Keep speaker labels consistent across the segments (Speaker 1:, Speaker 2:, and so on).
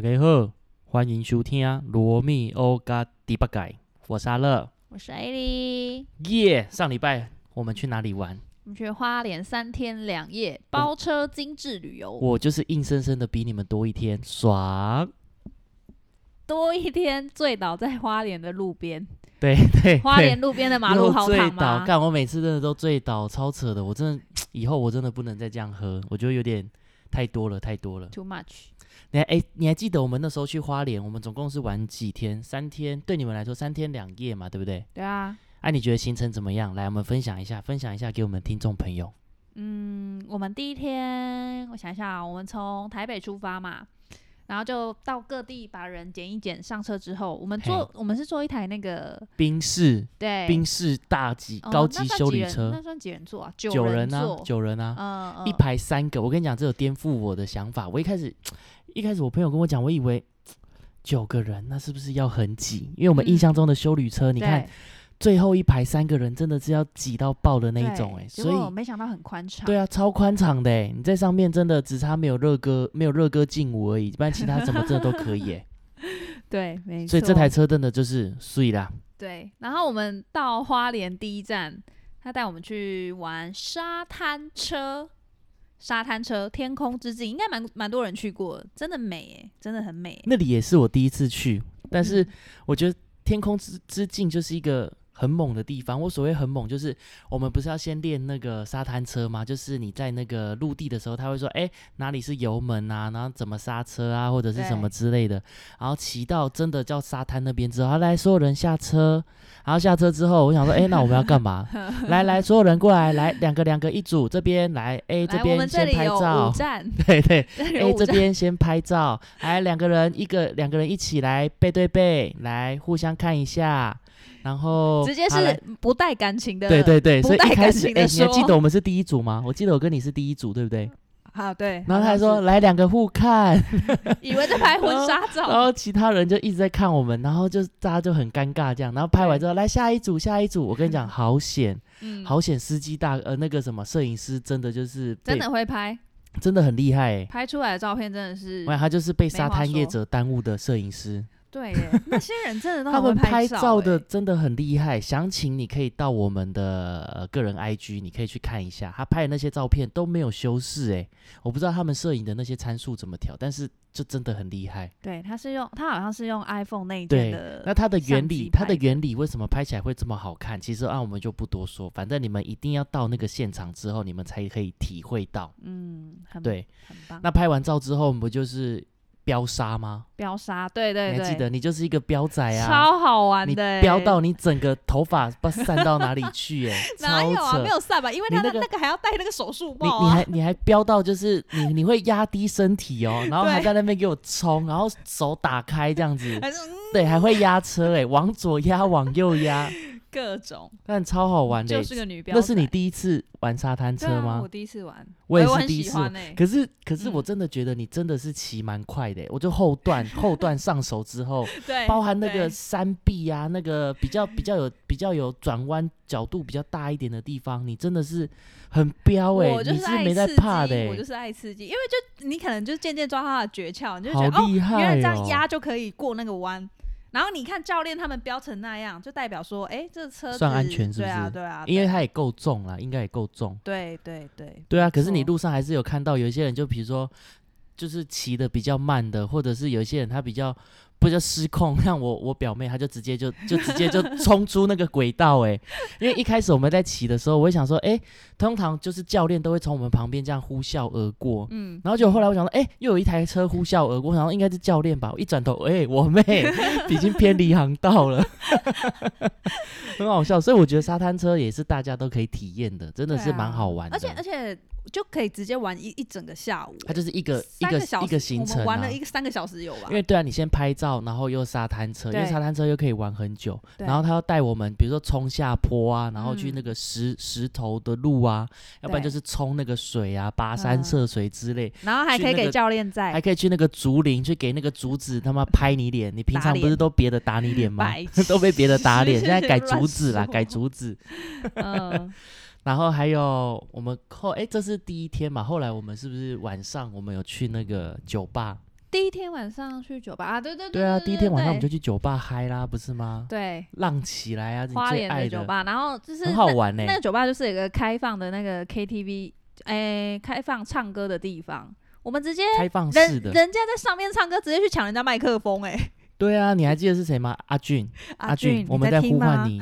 Speaker 1: 大家好，欢迎收听《罗密欧加迪巴盖》，我是阿乐。
Speaker 2: 我是艾莉，
Speaker 1: 耶、上礼拜我们去哪里玩？
Speaker 2: 我们去花莲三天两夜，包车精致旅游，
Speaker 1: 我就是硬生生的比你们多一天，爽！
Speaker 2: 多一天醉倒在花莲的路边，
Speaker 1: 对对，
Speaker 2: 花莲路边的马路好
Speaker 1: 又醉倒，
Speaker 2: 躺吗？
Speaker 1: 干我每次真的都醉倒，超扯的。我真的 以后我真的不能再这样喝，我觉得有点太多了，太多了。
Speaker 2: Too much，
Speaker 1: 你还哎、你还记得我们那时候去花莲，我们总共是玩几天？三天，对你们来说三天两夜嘛，对不对？
Speaker 2: 对啊，
Speaker 1: 哎、你觉得行程怎么样？来，我们分享一下，分享一下给我们听众朋友。
Speaker 2: 嗯，我们第一天，我想一下啊，我们从台北出发嘛，然后就到各地把人捡一捡，上车之后，我们坐，我们是坐一台那个
Speaker 1: 宾士，
Speaker 2: 对
Speaker 1: 宾士大级
Speaker 2: 哦
Speaker 1: 高级修理车，
Speaker 2: 那算几人坐啊？
Speaker 1: 九
Speaker 2: 人
Speaker 1: 人啊，，九人啊，
Speaker 2: 嗯嗯，
Speaker 1: 一排三个。我跟你讲，这有颠覆我的想法。我一开始，一开始我朋友跟我讲，我以为九个人那是不是要很挤？因为我们印
Speaker 2: 嗯
Speaker 1: 象中的修理车，你看
Speaker 2: 对
Speaker 1: 最后一排三个人真的是要挤到爆的那一种、
Speaker 2: 对
Speaker 1: 哎，所以。
Speaker 2: 没想到很宽敞，
Speaker 1: 对啊，超宽敞的哎！你在上面真的只差没有热歌，没有热歌劲舞而已，不然其他什么真的都可以哎。
Speaker 2: 对，没错。
Speaker 1: 所以这台车真的就是碎啦。
Speaker 2: 对，然后我们到花莲第一站，他带我们去玩沙滩车。沙滩车，天空之境，应该蛮蛮多人去过，真的美诶，真的很美欸。
Speaker 1: 那里也是我第一次去，但是
Speaker 2: 嗯
Speaker 1: 我觉得天空之之境就是一个很猛的地方。我所谓很猛，就是我们不是要先练那个沙滩车吗？就是你在那个陆地的时候，他会说，哎、哪里是油门啊，然后怎么刹车啊，或者是什么之类的。然后骑到真的叫沙滩那边之后，好来，所有人下车。然后下车之后，我想说，哎、那我们要干嘛？来来，所有人过来，来两个两个一组，这边来，哎、这边先拍照对对，
Speaker 2: 这里
Speaker 1: 哎、
Speaker 2: 有五站，
Speaker 1: 这边先拍照，来两个人，一个两个人一起来背对背，来互相看一下，然后
Speaker 2: 直接是不带感情的。
Speaker 1: 对对对，
Speaker 2: 不
Speaker 1: 所以一开始，你还记得我们是第一组吗？我记得我跟你是第一组，对不对？
Speaker 2: 好对。
Speaker 1: 然后他还说来两个互看，
Speaker 2: 以为在拍 婚纱照
Speaker 1: 然
Speaker 2: 照，
Speaker 1: 后其他人就一直在看我们，然后就大家就很尴尬这样，然后拍完之后来下一组下一组，我跟你讲好险，
Speaker 2: 嗯，
Speaker 1: 好险，司机大呃那个什么摄影师真的就是
Speaker 2: 真的会拍，
Speaker 1: 真的很厉害哎、
Speaker 2: 拍出来的照片真的是
Speaker 1: 我，想他就是被沙滩业者耽误的摄影师。
Speaker 2: 对耶，那些人真的都
Speaker 1: 他们拍照的
Speaker 2: 欸
Speaker 1: 真的很厉害，详情你可以到我们的、呃、个人 IG，你可以去看一下，他拍的那些照片都没有修饰诶，我不知道他们摄影的那些参数怎么调，但是就真的很厉害。
Speaker 2: 对，他是用他好像是用 iPhone 内
Speaker 1: 对
Speaker 2: 建的，
Speaker 1: 那它的原理，它的原理为什么拍起来会这么好看？其实啊，我们就不多说，反正你们一定要到那个现场之后，你们才可以体会到。
Speaker 2: 嗯，很
Speaker 1: 对，
Speaker 2: 很棒。
Speaker 1: 那拍完照之后，不就是飙沙吗？
Speaker 2: 飙沙，对对对，
Speaker 1: 你还记得，你就是一个飙仔啊，
Speaker 2: 超好玩
Speaker 1: 你
Speaker 2: 的欸，
Speaker 1: 飙到你整个头发不散到哪里去、欸，
Speaker 2: 哪有啊？没有散吧？因为他的
Speaker 1: 那个
Speaker 2: 那个还要戴那个手术
Speaker 1: 你
Speaker 2: 帽啊
Speaker 1: 你还。你还飙到就是你你会压低身体哦，然后还在那边给我冲，然后手打开这样子，对，还会压车哎，往左压往右压，
Speaker 2: 各种，
Speaker 1: 但超好玩的欸。
Speaker 2: 就是个女标
Speaker 1: 那是你第一次玩沙滩车吗？
Speaker 2: 我？第一次玩，
Speaker 1: 我也是第一次。可是可是我
Speaker 2: 嗯。
Speaker 1: 真的觉得你真的是骑蛮快的欸，我就后段 后段上手之后，
Speaker 2: 对，
Speaker 1: 包含那个山壁啊，那个比较比较有比较有转弯角度比较大一点的地方，你真的是很彪哎、
Speaker 2: 我就
Speaker 1: 你是没在怕的、欸，
Speaker 2: 我就是爱刺激，因为就你可能就渐渐抓他的诀窍，你就觉
Speaker 1: 好
Speaker 2: 得哦，
Speaker 1: 厉害
Speaker 2: 原来这样
Speaker 1: 哦。
Speaker 2: 压就可以过那个弯。然后你看教练他们飙成那样，就代表说，哎，这车
Speaker 1: 算安全是不
Speaker 2: 对啊，
Speaker 1: 是
Speaker 2: 对啊，
Speaker 1: 因为它也够重了，应该也够重。
Speaker 2: 对对对
Speaker 1: 对啊，可是你路上还是有看到有一些人，就比如说就是骑的比较慢的，或者是有一些人他比较不就失控，像我我表妹，她就直接就就直接就冲出那个轨道哎、因为一开始我们在骑的时候，我会想说，哎、通常就是教练都会从我们旁边这样呼啸而过，
Speaker 2: 嗯，
Speaker 1: 然后就后来我想说，哎、又有一台车呼啸而过，然后应该是教练吧。我一转头，哎、我妹已经偏离航道了，很好笑。所以我觉得沙滩车也是大家都可以体验的，真的是蛮好玩的。
Speaker 2: 而且而且就可以直接玩一一整个下午，
Speaker 1: 它就是一个一个
Speaker 2: 小，
Speaker 1: 一个行程啊
Speaker 2: 我们玩了。一个三个小时有吧
Speaker 1: 因？为对啊，你先拍照，然后又沙滩车，因为沙滩车又可以玩很久。然后他要带我们，比如说冲下坡啊，然后去
Speaker 2: 嗯
Speaker 1: 那个石、石头的路啊，要不然就是冲那个水啊，跋山
Speaker 2: 嗯
Speaker 1: 涉水之类。
Speaker 2: 然后还可以给教练在
Speaker 1: 还可以去那个竹林，去给那个竹子他妈拍你脸。你平常不是都别的打你脸吗？都被别的打脸，现在改竹子啦，改竹子。
Speaker 2: 嗯，
Speaker 1: 然后还有我们后哎，这是第一天嘛，后来我们是不是晚上我们有去那个酒吧？
Speaker 2: 第一天晚上去酒吧啊，对对
Speaker 1: 对啊，第一天晚上我们就去酒吧嗨啦，不是吗？
Speaker 2: 对
Speaker 1: 浪起来啊，你
Speaker 2: 花莲的酒吧，然后就是
Speaker 1: 很好玩呢、
Speaker 2: 那个酒吧就是有一个开放的那个 KTV，哎、开放唱歌的地方，我们直接
Speaker 1: 开放式的。
Speaker 2: 人家在上面唱歌，直接去抢人家麦克风、哎，
Speaker 1: 对啊，你还记得是谁吗？阿俊，
Speaker 2: 阿
Speaker 1: 俊，
Speaker 2: 你
Speaker 1: 我们在。呼唤你，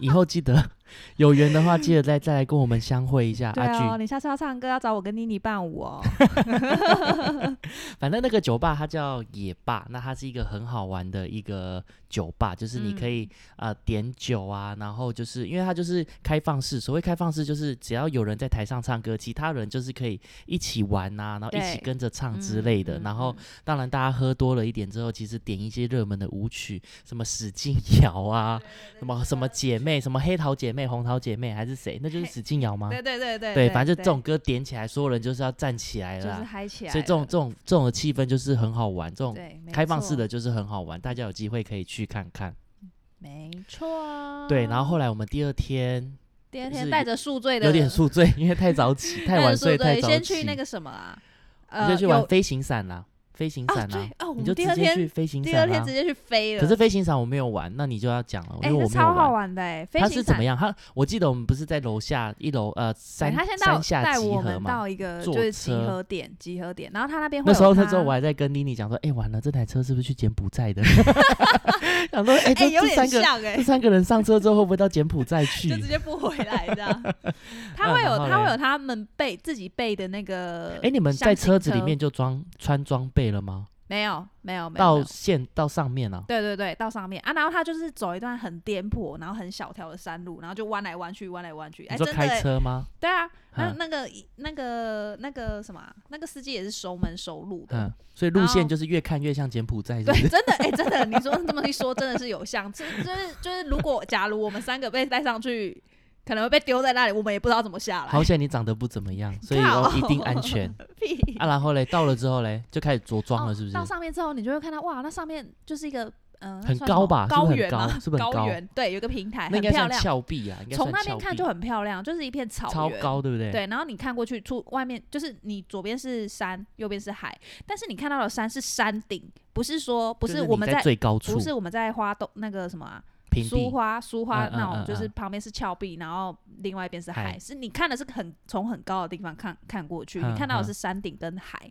Speaker 1: 以后记得有缘的话，记得再再来跟我们相会一下。
Speaker 2: 对哦，
Speaker 1: 阿俊，
Speaker 2: 你下次要唱歌要找我跟妮妮伴舞哦。
Speaker 1: 反正那个酒吧它叫野坝，那它是一个很好玩的一个酒吧，就是你可以、呃点酒啊，然后就是因为它就是开放式，所谓开放式就是只要有人在台上唱歌，其他人就是可以一起玩呐、然后一起跟着唱之类的。
Speaker 2: 嗯
Speaker 1: 然后
Speaker 2: 嗯
Speaker 1: 当然大家喝多了一点之后，其实点一些热门的舞曲，什么使劲摇啊，什么什么姐妹，什么黑桃姐妹、红桃姐妹还是谁，那就是
Speaker 2: 嘿
Speaker 1: 使劲摇吗？
Speaker 2: 对对对对
Speaker 1: 对，反正就这种歌点起来，所有人就是要站起来了。
Speaker 2: 就是嗨起来，
Speaker 1: 所以这种这种这种的气氛就是很好玩，这种开放式的就是很好玩，大家有机会可以去看看。
Speaker 2: 没错啊。
Speaker 1: 对，然后后来我们第二天
Speaker 2: 第二天带着宿醉的，
Speaker 1: 有点宿醉，因为太早起，太晚睡，太早起。
Speaker 2: 先去那个什么啊，
Speaker 1: 你
Speaker 2: 呃，
Speaker 1: 去玩飞行伞啦，飞行
Speaker 2: 哦
Speaker 1: 伞啦
Speaker 2: 对，哦，我
Speaker 1: 你就直接去飞行
Speaker 2: 第二。天直接去飞了，
Speaker 1: 可是飞行伞我没有玩，那你就要讲了，因
Speaker 2: 哎，
Speaker 1: 为我没有
Speaker 2: 这超好
Speaker 1: 玩。
Speaker 2: 的哎，飞行伞
Speaker 1: 它是怎么样？它我记得我们不是在楼下一楼呃
Speaker 2: 对
Speaker 1: 山
Speaker 2: 他先带
Speaker 1: 山下集合嘛？
Speaker 2: 们到一个
Speaker 1: 坐
Speaker 2: 就是集
Speaker 1: 车
Speaker 2: 合点，集合点，然后他那边
Speaker 1: 那时候那时候我还在跟妮妮讲说，哎、完了，这台车是不是去柬埔寨的？想说，哎、这这三个
Speaker 2: 哎
Speaker 1: 这，三个人上车之后会不会到柬埔寨去
Speaker 2: 就？直接不回来这样。他
Speaker 1: 嗯
Speaker 2: 会有他会有他们备自己备的那个，
Speaker 1: 哎、你们在车子里面就装穿装备了吗？
Speaker 2: 没有没有没有
Speaker 1: 到线到上面啊？
Speaker 2: 对对对，到上面啊，然后他就是走一段很颠簸，然后很小条的山路，然后就弯来弯去，弯来弯去。哎，
Speaker 1: 你说
Speaker 2: 真的欸，
Speaker 1: 开车吗？
Speaker 2: 对啊，那
Speaker 1: 嗯
Speaker 2: 那个那个那个什么啊，那个司机也是熟门熟路的。
Speaker 1: 嗯，所以路
Speaker 2: 然后
Speaker 1: 线就是越看越像柬埔寨，是不
Speaker 2: 对，
Speaker 1: 是？
Speaker 2: 真的，哎、真的，你说这么一说，真的是有像，就就是就是，如果假如我们三个被带上去，可能会被丢在那里，我们也不知道怎么下来。
Speaker 1: 好险你长得不怎么样，所以一定安全
Speaker 2: 屁
Speaker 1: 啊。然后嘞，到了之后嘞，就开始着装了，
Speaker 2: 哦
Speaker 1: 是不是？
Speaker 2: 到上面之后，你就会看到，哇，那上面就是一个嗯、呃，
Speaker 1: 很
Speaker 2: 算什么
Speaker 1: 高吧是不是很高
Speaker 2: 高原吗？
Speaker 1: 是不是很高
Speaker 2: 高原？对，有一个平台，
Speaker 1: 那应该算
Speaker 2: 很漂亮。
Speaker 1: 峭壁啊，应该
Speaker 2: 从
Speaker 1: 算峭壁
Speaker 2: 那边看就很漂亮，就是一片草原。
Speaker 1: 超高，对不对？
Speaker 2: 对，然后你看过去，出外面就是你左边是山，右边是海，但是你看到的山是山顶，不是说不
Speaker 1: 就是是你
Speaker 2: 我们
Speaker 1: 在最高处
Speaker 2: 不，是我们在花东那个什么啊，
Speaker 1: 平，
Speaker 2: 苏花苏花那种，
Speaker 1: 嗯
Speaker 2: 就是
Speaker 1: 嗯
Speaker 2: 旁边是峭壁，然后另外一边是海，是你看的是很从很高的地方看看过去，你
Speaker 1: 嗯
Speaker 2: 看到的
Speaker 1: 嗯
Speaker 2: 是山顶跟海，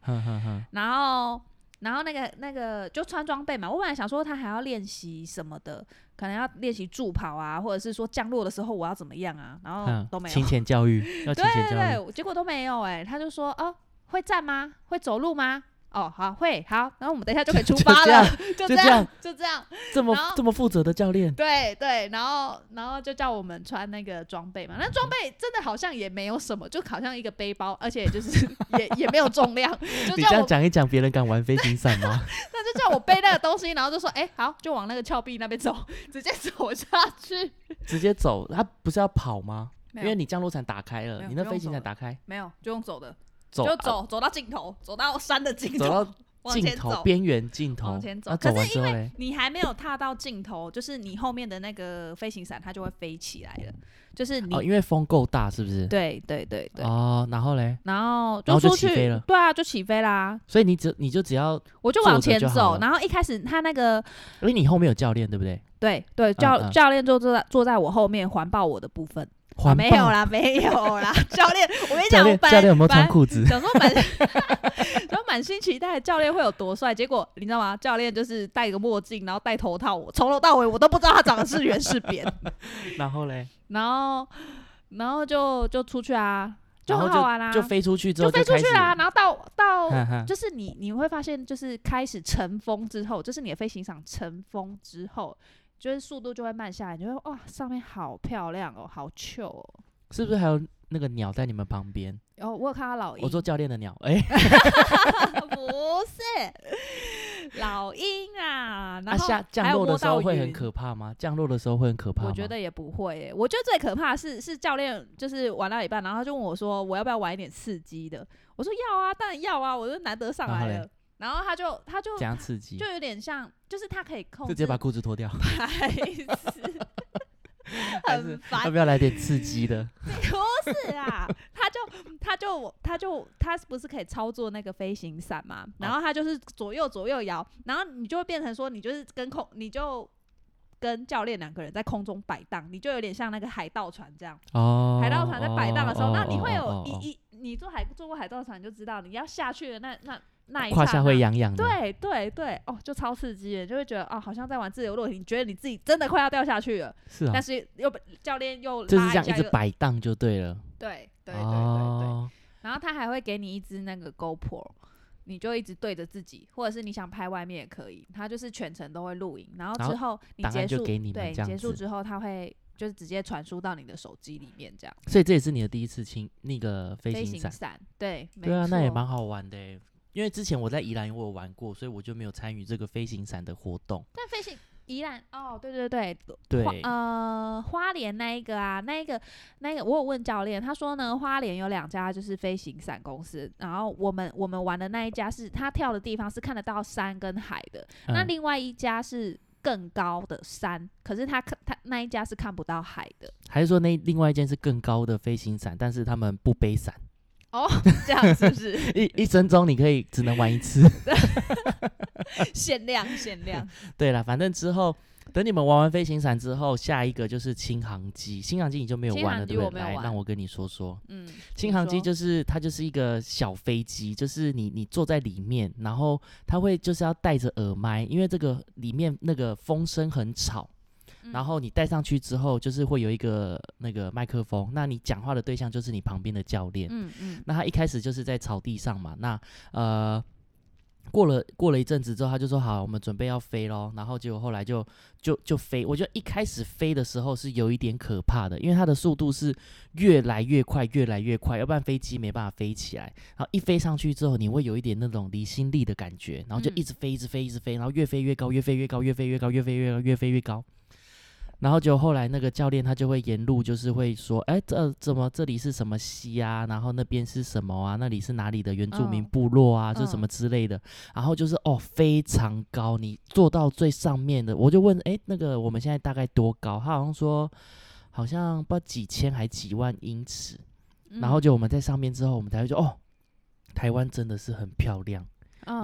Speaker 2: 然后然后那个那个就穿装备嘛，我本来想说他还要练习什么的，可能要练习助跑啊，或者是说降落的时候我要怎么样啊，然后
Speaker 1: 嗯
Speaker 2: 都没有
Speaker 1: 勤。钱教育，要勤
Speaker 2: 对
Speaker 1: 钱教育。
Speaker 2: 对对，结果都没有哎、他就说哦会站吗？会走路吗？哦好会好，然后我们等一下就可以出发了，就这样
Speaker 1: 就这样
Speaker 2: 就这样，
Speaker 1: 这么这么负责的教练，
Speaker 2: 对对，然后然后就叫我们穿那个装备嘛，那装备真的好像也没有什么，就好像一个背包，而且就是 也也没有重量，就
Speaker 1: 你这样讲一讲，别人敢玩飞行伞吗？
Speaker 2: 那就叫我背那个东西，然后就说哎、好，就往那个峭壁那边走，直接走下去。
Speaker 1: 直接走，他不是要跑吗？因为你降落伞打开了，你那飞行伞打开，
Speaker 2: 没有，就用走的，就走走到尽头，走到山的尽
Speaker 1: 走
Speaker 2: 头，
Speaker 1: 到
Speaker 2: 往
Speaker 1: 尽头
Speaker 2: 前走。
Speaker 1: 边缘尽头，
Speaker 2: 往前走可是
Speaker 1: 走完之后嘞，
Speaker 2: 你还没有踏到尽头，就是你后面的那个飞行伞，它就会飞起来了。就是你，
Speaker 1: 哦，因为风够大，是不是？
Speaker 2: 对对对对，
Speaker 1: 哦，然后嘞，
Speaker 2: 然后
Speaker 1: 就
Speaker 2: 出去，
Speaker 1: 起飞了
Speaker 2: 对啊，就起飞啦。
Speaker 1: 所以你只你就只要，
Speaker 2: 我就往前走，然后一开始他那个
Speaker 1: 因为你后面有教练，对不对？
Speaker 2: 对对教、
Speaker 1: 嗯
Speaker 2: 教练就坐在坐在我后面环抱我的部分，没有啦，没有啦，教练，我跟你讲，我
Speaker 1: 教练有没有穿裤子？
Speaker 2: 想说满，然后满心期待教练会有多帅，结果你知道吗？教练就是戴个墨镜，然后戴头套，我从头到尾我都不知道他长得是圆是扁，
Speaker 1: 然后嘞，
Speaker 2: 然后然后就就出去啊，就很好玩啊，
Speaker 1: 就飞出去之
Speaker 2: 就
Speaker 1: 后开始
Speaker 2: 飞出去啦，然后到到 就是你你会发现，就是开始乘风之后，就是你的飞行场乘风之后，就是速度就会慢下来，你就会哇，上面好漂亮哦，好 chill 哦。
Speaker 1: 是不是还有那个鸟在你们旁边？
Speaker 2: 然后我有看到老鹰，
Speaker 1: 我做教练的鸟，哎
Speaker 2: 不是老鹰啊，然
Speaker 1: 那
Speaker 2: 后
Speaker 1: 下降
Speaker 2: 有
Speaker 1: 落的时候
Speaker 2: 到
Speaker 1: 会很
Speaker 2: 云
Speaker 1: 可怕吗？降落的时候会很可怕吗？
Speaker 2: 我觉得也不会耶，我觉得最可怕的是是教练就是玩到一半，然后他就问我说我要不要玩一点刺激的，我说要啊，当然要啊，我就难得上
Speaker 1: 然后嘞
Speaker 2: 来了，然后他就他就
Speaker 1: 怎样刺激？
Speaker 2: 就有点像，就是他可以控制
Speaker 1: 就直接把裤子脱掉，
Speaker 2: 很烦
Speaker 1: 要，不要来点刺激的？
Speaker 2: 不是啊，他就他就他就他不是可以操作那个飞行伞嘛？然后他就是左右左右摇，然后你就会变成说，你就是跟空，你就跟教练两个人在空中摆荡，你就有点像那个海盗船这样。
Speaker 1: 哦，
Speaker 2: 海盗船在摆荡的时候，
Speaker 1: 哦
Speaker 2: 那你会有
Speaker 1: 哦哦哦
Speaker 2: 一一你坐海坐过海盗船你就知道，你要下去的那那那一
Speaker 1: 胯下会痒痒的，
Speaker 2: 对对对，哦，就超刺激的，就会觉得哦，好像在玩自由落体，你觉得你自己真的快要掉下去了，
Speaker 1: 是啊
Speaker 2: 但，是又被教练又
Speaker 1: 就是这样一直摆荡就对了。
Speaker 2: 对对对对对，
Speaker 1: 哦，
Speaker 2: 然后他还会给你一支那个 GoPro，你就一直对着自己，或者是你想拍外面也可以，他就是全程都会录影，然后之后你结束，
Speaker 1: 你
Speaker 2: 对结束之后，他会就是直接传输到你的手机里面，这样
Speaker 1: 所以这也是你的第一次亲那个飞
Speaker 2: 飞
Speaker 1: 行伞。
Speaker 2: 对，没
Speaker 1: 对啊，那也蛮好玩的欸因为之前我在宜兰我有玩过，所以我就没有参与这个飞行伞的活动。
Speaker 2: 但飞行宜兰哦，对对对，
Speaker 1: 对
Speaker 2: 花呃花莲那一个啊，那一个那个我有问教练，他说呢，花莲有两家就是飞行伞公司，然后我们我们玩的那一家是他跳的地方是看得到山跟海的，那
Speaker 1: 嗯
Speaker 2: 另外一家是更高的山，可是他看他那一家是看不到海的
Speaker 1: 还是说那另外一间是更高的飞行伞，但是他们不背伞，
Speaker 2: 哦，这样是不是
Speaker 1: 一一生中你可以只能玩一次。
Speaker 2: 限 量限量？
Speaker 1: 对了，反正之后等你们玩完飞行伞之后，下一个就是轻航机。轻航机你就没有玩了，对不对？来，让我跟你说说。
Speaker 2: 嗯，
Speaker 1: 轻航机就是它就是一个小飞机，就是你你坐在里面，然后它会就是要戴着耳麦，因为这个里面那个风声很吵。然
Speaker 2: 嗯
Speaker 1: 后你戴上去之后，就是会有一个那个麦克风，那你讲话的对象就是你旁边的教练。
Speaker 2: 嗯嗯
Speaker 1: 那他一开始就是在草地上嘛，那呃过了过了一阵子之后，他就说好，我们准备要飞喽。然后结果后来就就就飞，我觉得一开始飞的时候是有一点可怕的，因为它的速度是越来越快，越来越快，要不然飞机没办法飞起来。然后一飞上去之后，你会有一点那种离心力的感觉，然后就
Speaker 2: 嗯
Speaker 1: 一直飞，一直飞，一直飞，然后越飞越高，越飞越高，越飞越高，越飞越高，越飞越高。然后就后来那个教练他就会沿路就是会说，哎，这怎么这里是什么溪啊？然后那边是什么啊？那里是哪里的原住民
Speaker 2: 嗯
Speaker 1: 部落啊？就什
Speaker 2: 嗯
Speaker 1: 么之类的。然后就是哦，非常高，你坐到最上面的，我就问，哎，那个我们现在大概多高？他好像说好像不知道几千还几万英尺。然后
Speaker 2: 嗯
Speaker 1: 就我们在上面之后，我们才会说，哦，台湾真的是很漂亮。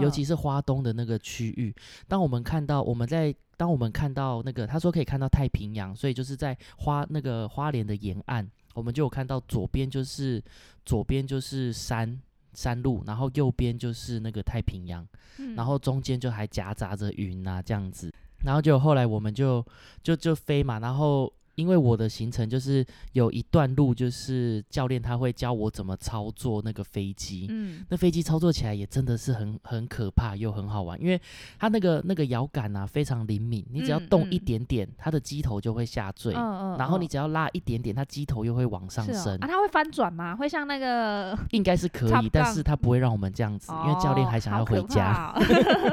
Speaker 1: 尤其
Speaker 2: 嗯
Speaker 1: 是花东的那个区域，当我们看到我们在当我们看到那个他说可以看到太平洋，所以就是在花那个花莲的沿岸，我们就有看到左边就是左边就是山山路，然后右边就是那个太平洋，
Speaker 2: 嗯
Speaker 1: 然后中间就还夹杂着云啊这样子，然后就后来我们就就就飞嘛，然后。因为我的行程就是有一段路，就是教练他会教我怎么操作那个飞机，
Speaker 2: 嗯。
Speaker 1: 那飞机操作起来也真的是很很可怕又很好玩，因为它那个那个摇杆啊非常灵敏，你只要
Speaker 2: 嗯
Speaker 1: 动一
Speaker 2: 嗯
Speaker 1: 点点，它的机头就会下坠，
Speaker 2: 嗯嗯，
Speaker 1: 然后你
Speaker 2: 嗯。
Speaker 1: 只要拉一点点，它机头又会往上升，
Speaker 2: 啊，它会翻转吗？会像那个
Speaker 1: 应该是可以，但是它不会让我们这样子，因为教练还想要回家。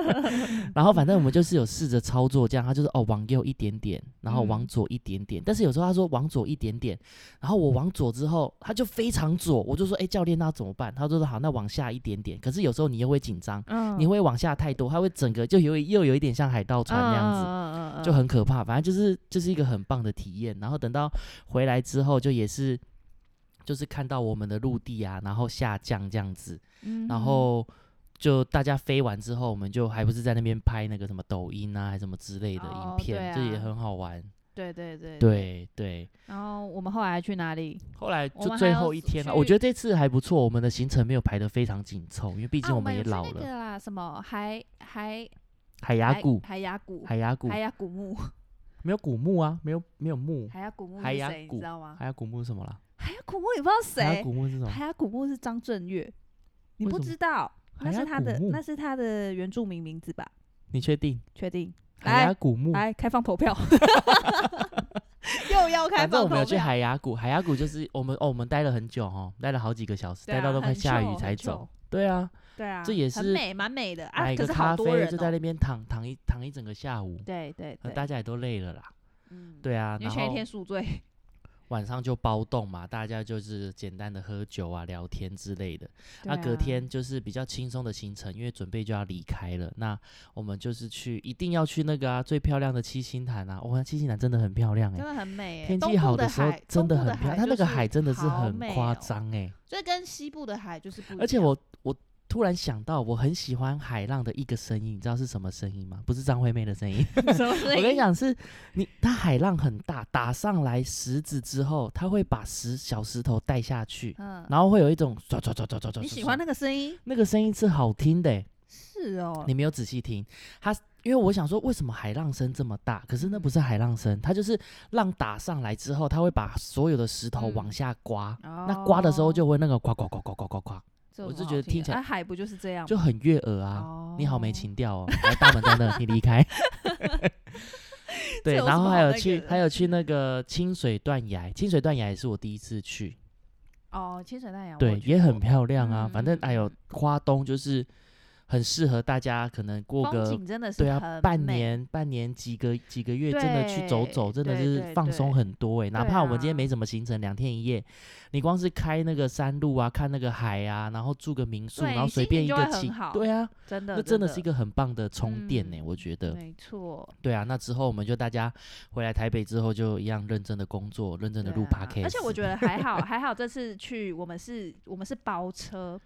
Speaker 1: 然后反正我们就是有试着操作这样，他就是哦往右一点点，然后往
Speaker 2: 嗯。
Speaker 1: 左一点点，但是有时候他说往左一点点，然后我往左之后他就非常左，我就说哎教练那怎么办？他就说好那往下一点点，可是有时候你又会紧张。
Speaker 2: 嗯，
Speaker 1: 你会往下太多，他会整个就有又有一点像海盗船那样子，
Speaker 2: 样
Speaker 1: 就很可怕。反正就是就是一个很棒的体验。然后等到回来之后，就也是就是看到我们的陆地啊，然后下降这样子，
Speaker 2: 嗯
Speaker 1: 然后就大家飞完之后，我们就还不是在那边拍那个什么抖音啊，还什么之类的
Speaker 2: 哦
Speaker 1: 影片，
Speaker 2: 对
Speaker 1: 这也
Speaker 2: 啊
Speaker 1: 很好玩。
Speaker 2: 对对对，
Speaker 1: 对对，
Speaker 2: 然后我们后来去哪里？
Speaker 1: 后来就最后一天了，我觉得这次还不错，我们的行程没有排得非常紧凑，因为毕
Speaker 2: 啊
Speaker 1: 竟我们也老了。
Speaker 2: 那个啦，什么海海海
Speaker 1: 海牙谷，
Speaker 2: 海牙谷
Speaker 1: 海牙谷
Speaker 2: 海牙古墓，
Speaker 1: 没有古墓啊，没有没有墓，
Speaker 2: 海牙古墓
Speaker 1: 海牙
Speaker 2: 是谁？你
Speaker 1: 谷
Speaker 2: 知道吗？
Speaker 1: 海牙古墓是什么啦？
Speaker 2: 海牙古墓你不知道谁
Speaker 1: 海牙
Speaker 2: 谁？
Speaker 1: 古墓是什么？
Speaker 2: 海牙古墓是张震岳，你不知道？那是他的那是他的原住民名字吧？
Speaker 1: 你确定？
Speaker 2: 确定？
Speaker 1: 海牙
Speaker 2: 来
Speaker 1: 古墓，
Speaker 2: 来开放投票，又要开
Speaker 1: 反正我们有去
Speaker 2: 票，
Speaker 1: 海牙谷，海牙谷就是我们哦，我们待了很久哦，待了好几个小时，
Speaker 2: 对啊
Speaker 1: 待到都快
Speaker 2: 很
Speaker 1: 下雨才走。对啊，
Speaker 2: 对啊，
Speaker 1: 这也是
Speaker 2: 很美，蛮美的。啊。
Speaker 1: 买个
Speaker 2: 可是好
Speaker 1: 咖啡
Speaker 2: 多人哦。
Speaker 1: 就在那边躺躺一躺一整个下午，
Speaker 2: 对对
Speaker 1: 大家也都累了啦。
Speaker 2: 嗯，
Speaker 1: 对啊，然后晚上就包栋嘛，大家就是简单的喝酒啊、聊天之类的。那、隔天就是比较轻松的行程，因为准备就要离开了。那我们就是去，一定要去那个啊最漂亮的七星潭啊！哇，七星潭真的很漂亮哎、
Speaker 2: 真的很美耶，
Speaker 1: 天气好的时候
Speaker 2: 海
Speaker 1: 真的很漂亮，它那个海真的是
Speaker 2: 好
Speaker 1: 很夸张哎。
Speaker 2: 这跟西部的海就是不一样。
Speaker 1: 而且我我突然想到，我很喜欢海浪的一个声音，你知道是什么声音吗？不是张惠妹的声音，
Speaker 2: 什么声音
Speaker 1: 我跟你，讲，是你它海浪很大，打上来石子之后，它会把石小石头带下去，
Speaker 2: 嗯，
Speaker 1: 然后会有一种唰唰唰唰唰唰。唰
Speaker 2: 你喜欢那个声音？
Speaker 1: 那个声音是好听的欸，
Speaker 2: 是哦，
Speaker 1: 你没有仔细听它。因为我想说，为什么海浪声这么大？可是那不是海浪声，它就是浪打上来之后，它会把所有的石头往
Speaker 2: 嗯
Speaker 1: 下刮，
Speaker 2: 那
Speaker 1: 那刮的时候就会那个呱呱呱呱呱呱呱，
Speaker 2: 这
Speaker 1: 我就觉得听起来
Speaker 2: 啊海不就是这样？
Speaker 1: 就很悦耳啊。
Speaker 2: 哦
Speaker 1: 你好没情调哦，来大门在那，你离开。对，然后还有去，
Speaker 2: 个
Speaker 1: 还有去那个清水断崖，清水断崖也是我第一次去，
Speaker 2: 哦，清水断崖
Speaker 1: 对，也很漂亮啊。
Speaker 2: 嗯
Speaker 1: 反正
Speaker 2: 嗯
Speaker 1: 哎呦，花东就是很适合大家，可能过
Speaker 2: 风
Speaker 1: 个
Speaker 2: 景真的是
Speaker 1: 对啊，半年半年几个几个月，真的去走走，真的是放松很多哎、哪怕我们今天
Speaker 2: 啊
Speaker 1: 没什么行程，两天一夜，你光是开那个山路啊，看那个海啊，然后住个民宿，然后随便一个景，对啊，
Speaker 2: 真的
Speaker 1: 那真的是一个很棒的充电呢、
Speaker 2: 嗯
Speaker 1: 我觉得。
Speaker 2: 没错，
Speaker 1: 对啊，那之后我们就大家回来台北之后，就一样认真的工作，认真的录
Speaker 2: 对啊
Speaker 1: podcast。
Speaker 2: 而且我觉得还好，还好这次去我们是我们是包车，
Speaker 1: 哦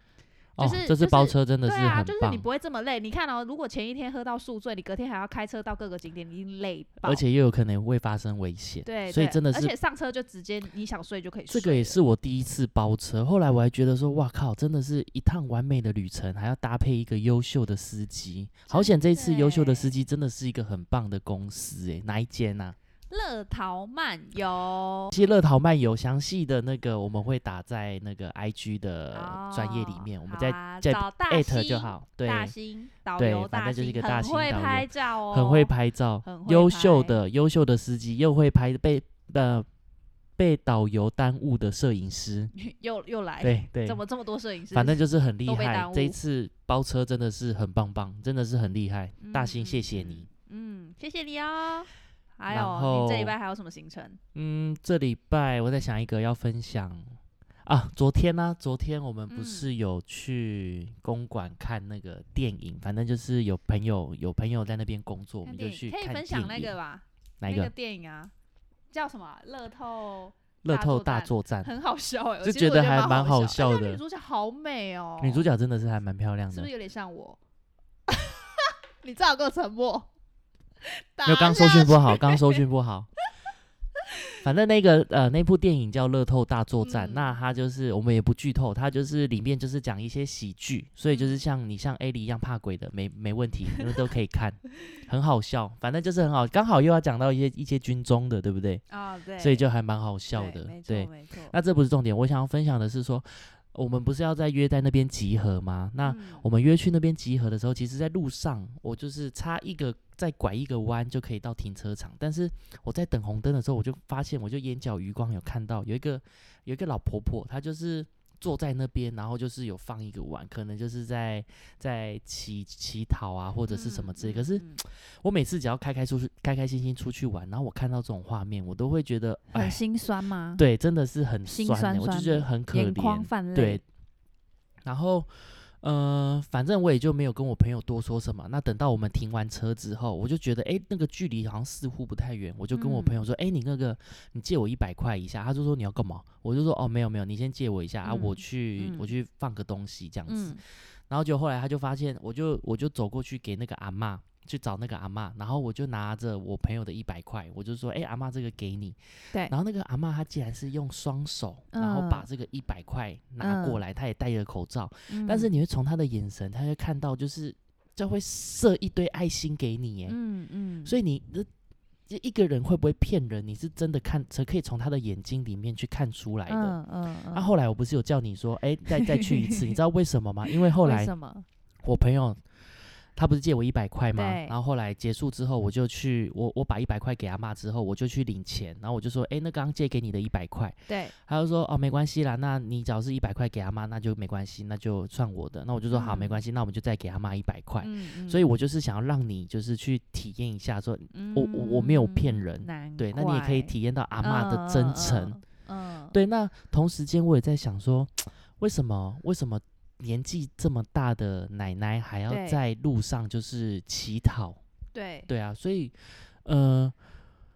Speaker 2: 就是，
Speaker 1: 这次包车真的
Speaker 2: 对啊，
Speaker 1: 是很棒，
Speaker 2: 就是你不会这么累。你看哦，如果前一天喝到宿醉，你隔天还要开车到各个景点，你累。
Speaker 1: 而且又有可能会发生危险。
Speaker 2: 对，
Speaker 1: 所以真的是
Speaker 2: 而且上车就直接你想睡就可以睡了。
Speaker 1: 这个也是我第一次包车，后来我还觉得说，哇靠，真的是一趟完美的旅程，还要搭配一个优秀的司机。好险这一次优秀的司机真的是一个很棒的公司，诶，哪一间呐、
Speaker 2: 乐淘漫游。
Speaker 1: 其实乐淘漫游详细的那个我们会打在那个 IG 的专业里面，我们再
Speaker 2: 好啊
Speaker 1: 再
Speaker 2: 找大
Speaker 1: at 就好。对，
Speaker 2: 大兴导
Speaker 1: 对
Speaker 2: 游，大
Speaker 1: 反正就是一个
Speaker 2: 兴
Speaker 1: 大型导游
Speaker 2: 很会拍照哦，
Speaker 1: 很会拍照优秀的优秀的司机，又会拍被呃被导游耽误的摄影师。
Speaker 2: 又又来，
Speaker 1: 对对，
Speaker 2: 怎么这么多摄影师？
Speaker 1: 反正就是很厉害。这一次包车真的是很棒棒，真的是很厉害。大兴，
Speaker 2: 嗯
Speaker 1: 谢谢你。
Speaker 2: 嗯，谢谢你哦。还
Speaker 1: 然
Speaker 2: 有，你这礼拜还有什么行程？
Speaker 1: 嗯，这礼拜我在想一个要分享啊。昨天呢、昨天我们不
Speaker 2: 嗯
Speaker 1: 是有去公馆看那个电影，反正就是有朋友有朋友在那边工作，我
Speaker 2: 看
Speaker 1: 们就去看
Speaker 2: 电影可以分享那
Speaker 1: 电影
Speaker 2: 个吧？
Speaker 1: 哪一个
Speaker 2: 电影啊，叫什么啊？乐透，
Speaker 1: 乐透
Speaker 2: 大作战
Speaker 1: 作战，
Speaker 2: 很好笑哎，我
Speaker 1: 就觉得
Speaker 2: 其实我觉蛮
Speaker 1: 还蛮好
Speaker 2: 好
Speaker 1: 笑的
Speaker 2: 而且女主角好美哦，
Speaker 1: 女主角真的是还蛮漂亮的
Speaker 2: 是不是。有点像我？你最好给我沉默。
Speaker 1: 没有，刚
Speaker 2: 打下去
Speaker 1: 搜讯不好，刚搜讯不好。反正那个呃那部电影叫《乐透大作战》，
Speaker 2: 嗯
Speaker 1: 那它就是我们也不剧透，它就是里面就是讲一些喜剧，所以就是
Speaker 2: 嗯
Speaker 1: 像你像 A 里一样怕鬼的，没没问题，你们都可以看，很好笑。反正就是很好，刚好又要讲到一些一些军中的，对不对？
Speaker 2: 啊，对，
Speaker 1: 所以就还蛮好笑的
Speaker 2: 对。
Speaker 1: 那这不是重点，我想要分享的是说，我们不是要在约在那边集合吗？那
Speaker 2: 嗯
Speaker 1: 我们约去那边集合的时候，其实在路上我就是差一个再拐一个弯就可以到停车场，但是我在等红灯的时候，我就发现，我就眼角余光有看到有一个有一个老婆婆，她就是。坐在那边，然后就是有放一个碗，可能就是在在乞乞讨啊，或者是什么之类。可是我每次只要开开出去，开开心心出去玩，然后我看到这种画面，我都会觉得，
Speaker 2: 心酸吗？，
Speaker 1: 对，真的是很
Speaker 2: 心
Speaker 1: 酸、欸，
Speaker 2: 酸
Speaker 1: 我就觉得很可怜。对，然后，呃，反正我也就没有跟我朋友多说什么。那等到我们停完车之后，我就觉得，哎，那个距离好像似乎不太远，我就跟我朋友
Speaker 2: 嗯
Speaker 1: 说，哎、你那个，你借我一百块一下。他就说你要干嘛？我就说，哦，没有没有，你先借我一下、啊，我
Speaker 2: 嗯
Speaker 1: 去、我
Speaker 2: 嗯
Speaker 1: 去放个东西这样子。
Speaker 2: 嗯，
Speaker 1: 然后就后来他就发现，我就我就走过去给那个阿嬷去找那个阿嬷，然后我就拿着我朋友的一百块，我就说，哎、阿嬷这个给你。
Speaker 2: 对
Speaker 1: 然后那个阿嬷她竟然是用双手，然后把
Speaker 2: 嗯
Speaker 1: 这个一百块拿过
Speaker 2: 嗯
Speaker 1: 来，她也戴着口罩，但是
Speaker 2: 嗯
Speaker 1: 你会从她的眼神，她会看到就是就会射一堆爱心给你耶，
Speaker 2: 嗯嗯，
Speaker 1: 所以你的。这一个人会不会骗人？你是真的看，才可以从他的眼睛里面去看出来的。
Speaker 2: 嗯嗯嗯，
Speaker 1: 那、后来我不是有叫你说，哎、再再去一次，你知道为什么吗？因为后来？我朋友他不是借我一百块吗？
Speaker 2: 对
Speaker 1: 然后后来结束之后，我就去我我把一百块给阿妈之后，我就去领钱，然后我就说，哎，那刚刚借给你的一百块，
Speaker 2: 对，
Speaker 1: 他就说，哦，没关系啦，那你只要是一百块给阿妈，那就没关系，那就算我的。那我就说好，没
Speaker 2: 嗯
Speaker 1: 关系，那我们就再给阿妈一百块。
Speaker 2: 嗯嗯
Speaker 1: 所以我就是想要让你就是去体验一下说，我我我没有骗人对，那你也可以体验到阿妈的真诚。
Speaker 2: 嗯，
Speaker 1: 对，那同时间我也在想说，为什么为什么年纪这么大的奶奶还要在路上就是乞讨？
Speaker 2: 对
Speaker 1: 对啊，所以呃，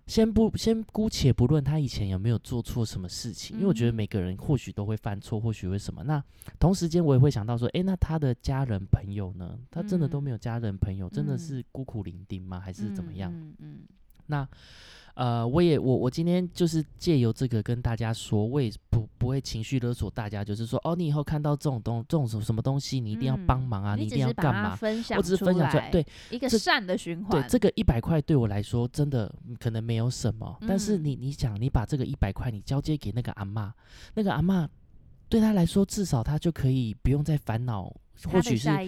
Speaker 1: 先不先姑且不论他以前有没有做错什么事情，因为我觉得
Speaker 2: 嗯
Speaker 1: 每个人或许都会犯错，或许会什么。那同时间我也会想到说，诶，那他的家人朋友呢？他真的都
Speaker 2: 嗯
Speaker 1: 没有家人朋友，真的
Speaker 2: 嗯
Speaker 1: 是孤苦伶仃吗？还是怎么样？
Speaker 2: 嗯嗯
Speaker 1: 那呃，我也我我今天就是借由这个跟大家说，我也不不会情绪勒索大家，就是说哦，你以后看到这种东这种什么什么东西，你一定要帮
Speaker 2: 嗯
Speaker 1: 忙啊，
Speaker 2: 你
Speaker 1: 一定要干嘛？
Speaker 2: 分享
Speaker 1: 我只是分享出来，对
Speaker 2: 一个
Speaker 1: 这
Speaker 2: 善的循环。
Speaker 1: 对，这个一百块对我来说真的嗯可能没有什么，但是
Speaker 2: 嗯
Speaker 1: 你你想，你把这个一百块你交接给那个阿妈，那个阿妈对他来说，至少他就可以不用再烦恼，或许是
Speaker 2: 下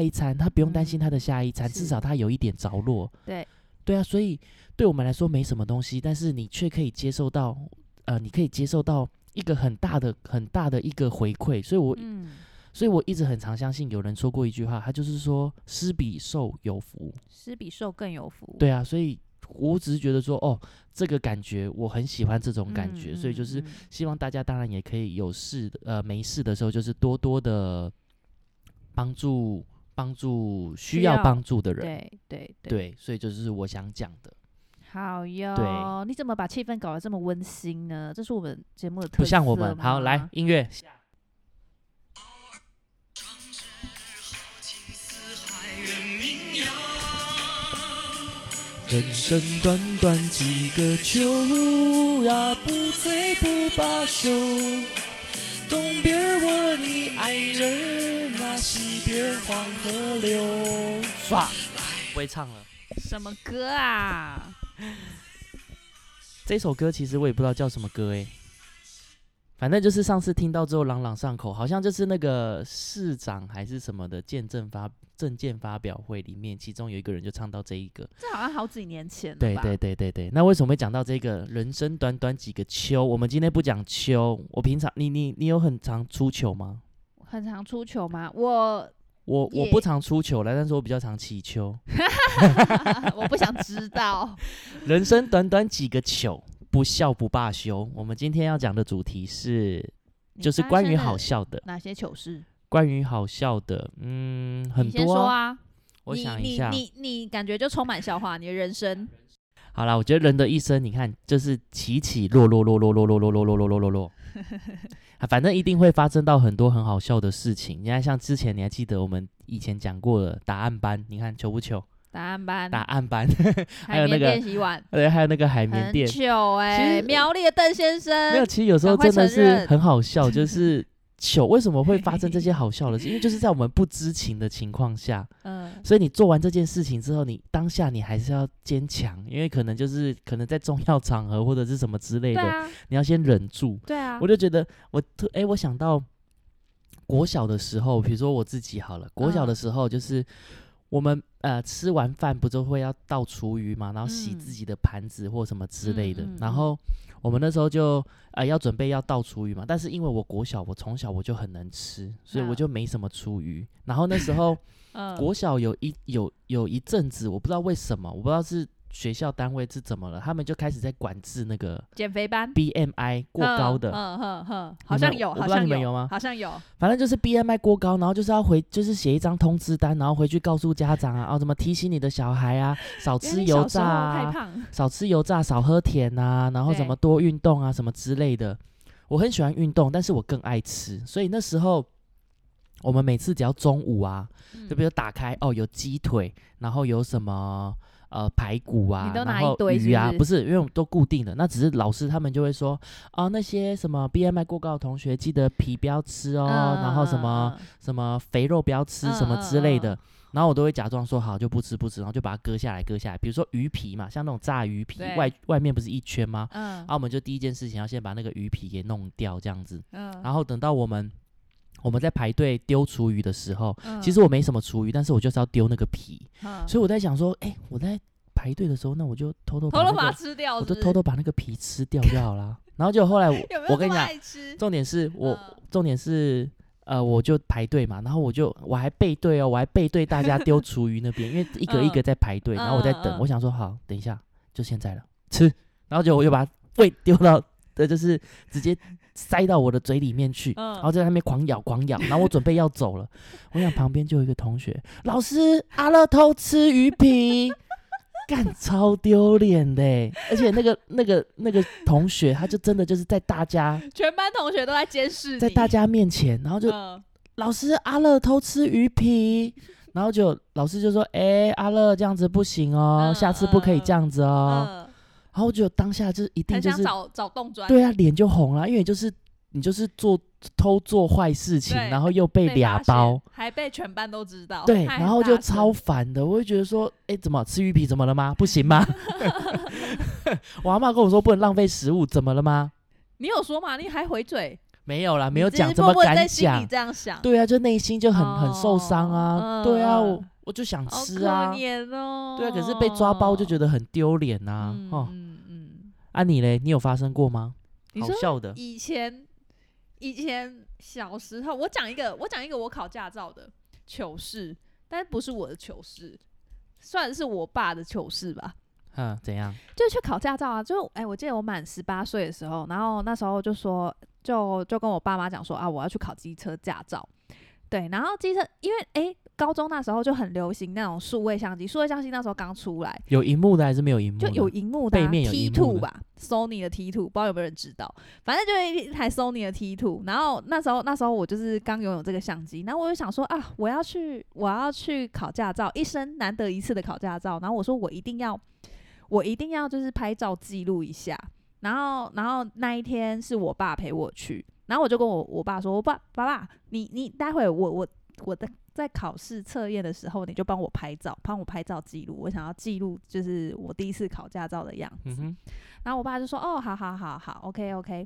Speaker 2: 一餐，
Speaker 1: 他不用担
Speaker 2: 嗯
Speaker 1: 心他的下一餐，至少他有一点着落。
Speaker 2: 对
Speaker 1: 对啊，所以对我们来说没什么东西，但是你却可以接受到，呃，你可以接受到一个很大的、很大的一个回馈。所以我，
Speaker 2: 嗯，
Speaker 1: 所以我一直很常相信有人说过一句话，他就是说“施比受有福
Speaker 2: 施比受更有福”。。
Speaker 1: 对啊，所以我只是觉得说，哦，这个感觉我很喜欢这种感觉，
Speaker 2: 嗯
Speaker 1: 所以就是希望大家当然也可以有事呃没事的时候，就是多多的帮助帮助需要帮助的人。
Speaker 2: 对对对，
Speaker 1: 对，所以就是我想讲的，
Speaker 2: 好哟。你怎么把气氛搞得这么温馨呢？这是我们节目的特色
Speaker 1: 不像我们。好，来音乐。人生短短几个秋呀，不醉不罢休。东边我的爱人啊，西边黄河流。唰，不会唱了。
Speaker 2: 什么歌啊？
Speaker 1: 这首歌其实我也不知道叫什么歌诶，反正就是上次听到之后朗朗上口，好像就是那个市长还是什么的见证发证件发表会里面，其中有一个人就唱到这一个。
Speaker 2: 这好像好几年前？
Speaker 1: 对对对对对，那为什么会讲到这个人生短短几个秋？我们今天不讲秋，我平常你你你有很常出糗吗？
Speaker 2: 很常出糗吗？我
Speaker 1: 我我不常出糗了，但是我比较常祈秋。
Speaker 2: 我不想知道。
Speaker 1: 人生短短几个糗，不笑不罢休。我们今天要讲的主题是，就是关于好笑的。
Speaker 2: 哪些糗事？
Speaker 1: 关于好笑的，嗯，很
Speaker 2: 你先
Speaker 1: 多
Speaker 2: 说啊。
Speaker 1: 我想一下，
Speaker 2: 你你你感觉就充满笑话，你的人生。
Speaker 1: 好啦，我觉得人的一生，你看，就是起起落落落落落落落落落落落落落，啊，反正一定会发生到很多很好笑的事情。你看，像之前你还记得我们以前讲过的答案班，你看糗不糗？
Speaker 2: 答案班，
Speaker 1: 答案班，还有那个
Speaker 2: 练习碗，
Speaker 1: 对，还有那个海绵
Speaker 2: 很
Speaker 1: 店，
Speaker 2: 糗哎、
Speaker 1: 实
Speaker 2: 苗栗的邓先生，
Speaker 1: 没有，其实有时候真的是很好笑，就是糗。为什么会发生这些好笑的事？因为就是在我们不知情的情况下，
Speaker 2: 嗯，
Speaker 1: 所以你做完这件事情之后，你当下你还是要坚强，因为可能就是可能在重要场合或者是什么之类的，
Speaker 2: 啊，
Speaker 1: 你要先忍住。
Speaker 2: 对啊，
Speaker 1: 我就觉得我特哎、我想到国小的时候，比如说我自己好了，国小的
Speaker 2: 嗯。
Speaker 1: 时候就是。我们呃吃完饭不就会要倒厨余嘛，然后洗
Speaker 2: 嗯
Speaker 1: 自己的盘子或什么之类的。
Speaker 2: 嗯嗯
Speaker 1: 然后我们那时候就呃要准备要倒厨余嘛，但是因为我国小我从小我就很能吃，所以我
Speaker 2: 嗯
Speaker 1: 就没什么厨余。然后那时候
Speaker 2: 嗯
Speaker 1: 国小有一有有一阵子，我不知道为什么，我不知道是学校单位是怎么了，他们就开始在管制那个
Speaker 2: 减肥班
Speaker 1: ？BMI 过高的，
Speaker 2: 嗯好像有，好像
Speaker 1: 你们有吗？
Speaker 2: 好像有，
Speaker 1: 反正就是 BMI 过高，然后就是要回，就是写一张通知单，然后回去告诉家长啊，哦，怎么提醒你的小孩啊，少吃油炸啊，
Speaker 2: 胖，
Speaker 1: 少吃油炸，少喝甜啊，然后怎么多运动啊，什么之类的。我很喜欢运动，但是我更爱吃，所以那时候我们每次只要中午啊，就比
Speaker 2: 如
Speaker 1: 如打开哦，有鸡腿，然后有什么呃排骨啊然后鱼啊，
Speaker 2: 是不是
Speaker 1: 因为我们都固定的，那只是老师他们就会说啊，那些什么 BMI 过高的同学记得皮不要吃哦，然后什么什么肥肉不要吃什么之类的。
Speaker 2: 嗯
Speaker 1: 然后我都会假装说好就不吃不吃，然后就把它割下来割下来。比如说鱼皮嘛，像那种炸鱼皮，外外面不是一圈吗？
Speaker 2: 嗯
Speaker 1: 然后我们就第一件事情要先把那个鱼皮给弄掉，这样子。
Speaker 2: 嗯，
Speaker 1: 然后等到我们我们在排队丢厨余的时候，
Speaker 2: 嗯。
Speaker 1: 其实我没什么厨余，但是我就是要丢那个皮，
Speaker 2: 嗯。
Speaker 1: 所以我在想说，哎，我在排队的时候，那我就偷偷把
Speaker 2: 偷偷把它
Speaker 1: 那个，
Speaker 2: 吃掉，
Speaker 1: 我就偷偷把那个皮吃掉就好啦。然后就后来我跟你讲，重点是我
Speaker 2: 嗯。
Speaker 1: 重点是。呃，我就排队嘛，然后我就我还背对哦，我还背对大家丢厨余那边，因为一个一个在排队，然后我在等，我想说好，等一下就现在了，吃，然后就我就把胃丢到，呃，就是直接塞到我的嘴里面去，
Speaker 2: 嗯。
Speaker 1: 然后在那边狂咬狂咬，然后我准备要走了，我想旁边就有一个同学，老师阿乐偷吃鱼皮。干超丢脸的欸，而且那个那个那个同学，他就真的就是在大家
Speaker 2: 全班同学都在监视，
Speaker 1: 在大家面前，然后就
Speaker 2: 嗯
Speaker 1: 老师阿乐偷吃鱼皮，然后就老师就说：“哎、阿乐这样子不行哦，
Speaker 2: 嗯
Speaker 1: 下次不可以这样子哦。
Speaker 2: 嗯，
Speaker 1: 然后我就当下就是一定就是对啊，脸就红了，因为就是你就是做偷做坏事情，
Speaker 2: 对
Speaker 1: 然后又被
Speaker 2: 被
Speaker 1: 俩
Speaker 2: 发现
Speaker 1: 包，，
Speaker 2: 还被全班都知道，
Speaker 1: 对，
Speaker 2: 还很
Speaker 1: 然后就
Speaker 2: 大声
Speaker 1: 超烦的，我就觉得说，哎、怎么吃鱼皮怎么了吗？不行吗？我阿妈跟我说不能浪费食物，怎么了吗？
Speaker 2: 你有说吗？你还回嘴，
Speaker 1: 没有啦，没有
Speaker 2: 你只是
Speaker 1: 讲，怎么
Speaker 2: 默默在
Speaker 1: 敢
Speaker 2: 心里
Speaker 1: 讲？
Speaker 2: 这样想，
Speaker 1: 对啊，就内心就很、很受伤啊。
Speaker 2: 哦
Speaker 1: 对啊，
Speaker 2: 嗯
Speaker 1: 我我就想
Speaker 2: 好
Speaker 1: 吃啊
Speaker 2: 可。怜哦。
Speaker 1: 对啊，可是被抓包就觉得很丢脸呐。
Speaker 2: 嗯
Speaker 1: 哦，啊你嘞，你有发生过吗？
Speaker 2: 你说
Speaker 1: 好笑的，
Speaker 2: 以前以前小时候，我讲一个，我讲一个我考驾照的糗事，但不是我的糗事，算是我爸的糗事吧。
Speaker 1: 嗯，怎样？
Speaker 2: 就去考驾照啊，就哎、我记得我满十八岁的时候，然后那时候就说，就就跟我爸妈讲说啊，我要去考机车驾照。对，然后机车因为哎、高中那时候就很流行那种数位相机，数位相机那时候刚出来，
Speaker 1: 有荧幕的还是没有荧幕？
Speaker 2: 就有荧幕的、啊、
Speaker 1: 背面有
Speaker 2: T two 吧，Sony 的 T two，不知道有没有人知道，反正就是一台 Sony 的 T two。然后那时候那时候我就是刚拥有这个相机，然后我就想说啊，我要去我要去考驾照，一生难得一次的考驾照。然后我说我一定要我一定要就是拍照记录一下。然后然后那一天是我爸陪我去，然后我就跟我我爸说，我爸爸爸，你你待会我我我的在考试测验的时候，你就帮我拍照，帮我拍照记录，我想要记录就是我第一次考驾照的样子。
Speaker 1: 嗯，
Speaker 2: 然后我爸就说：“哦，好好好好，OK OK。”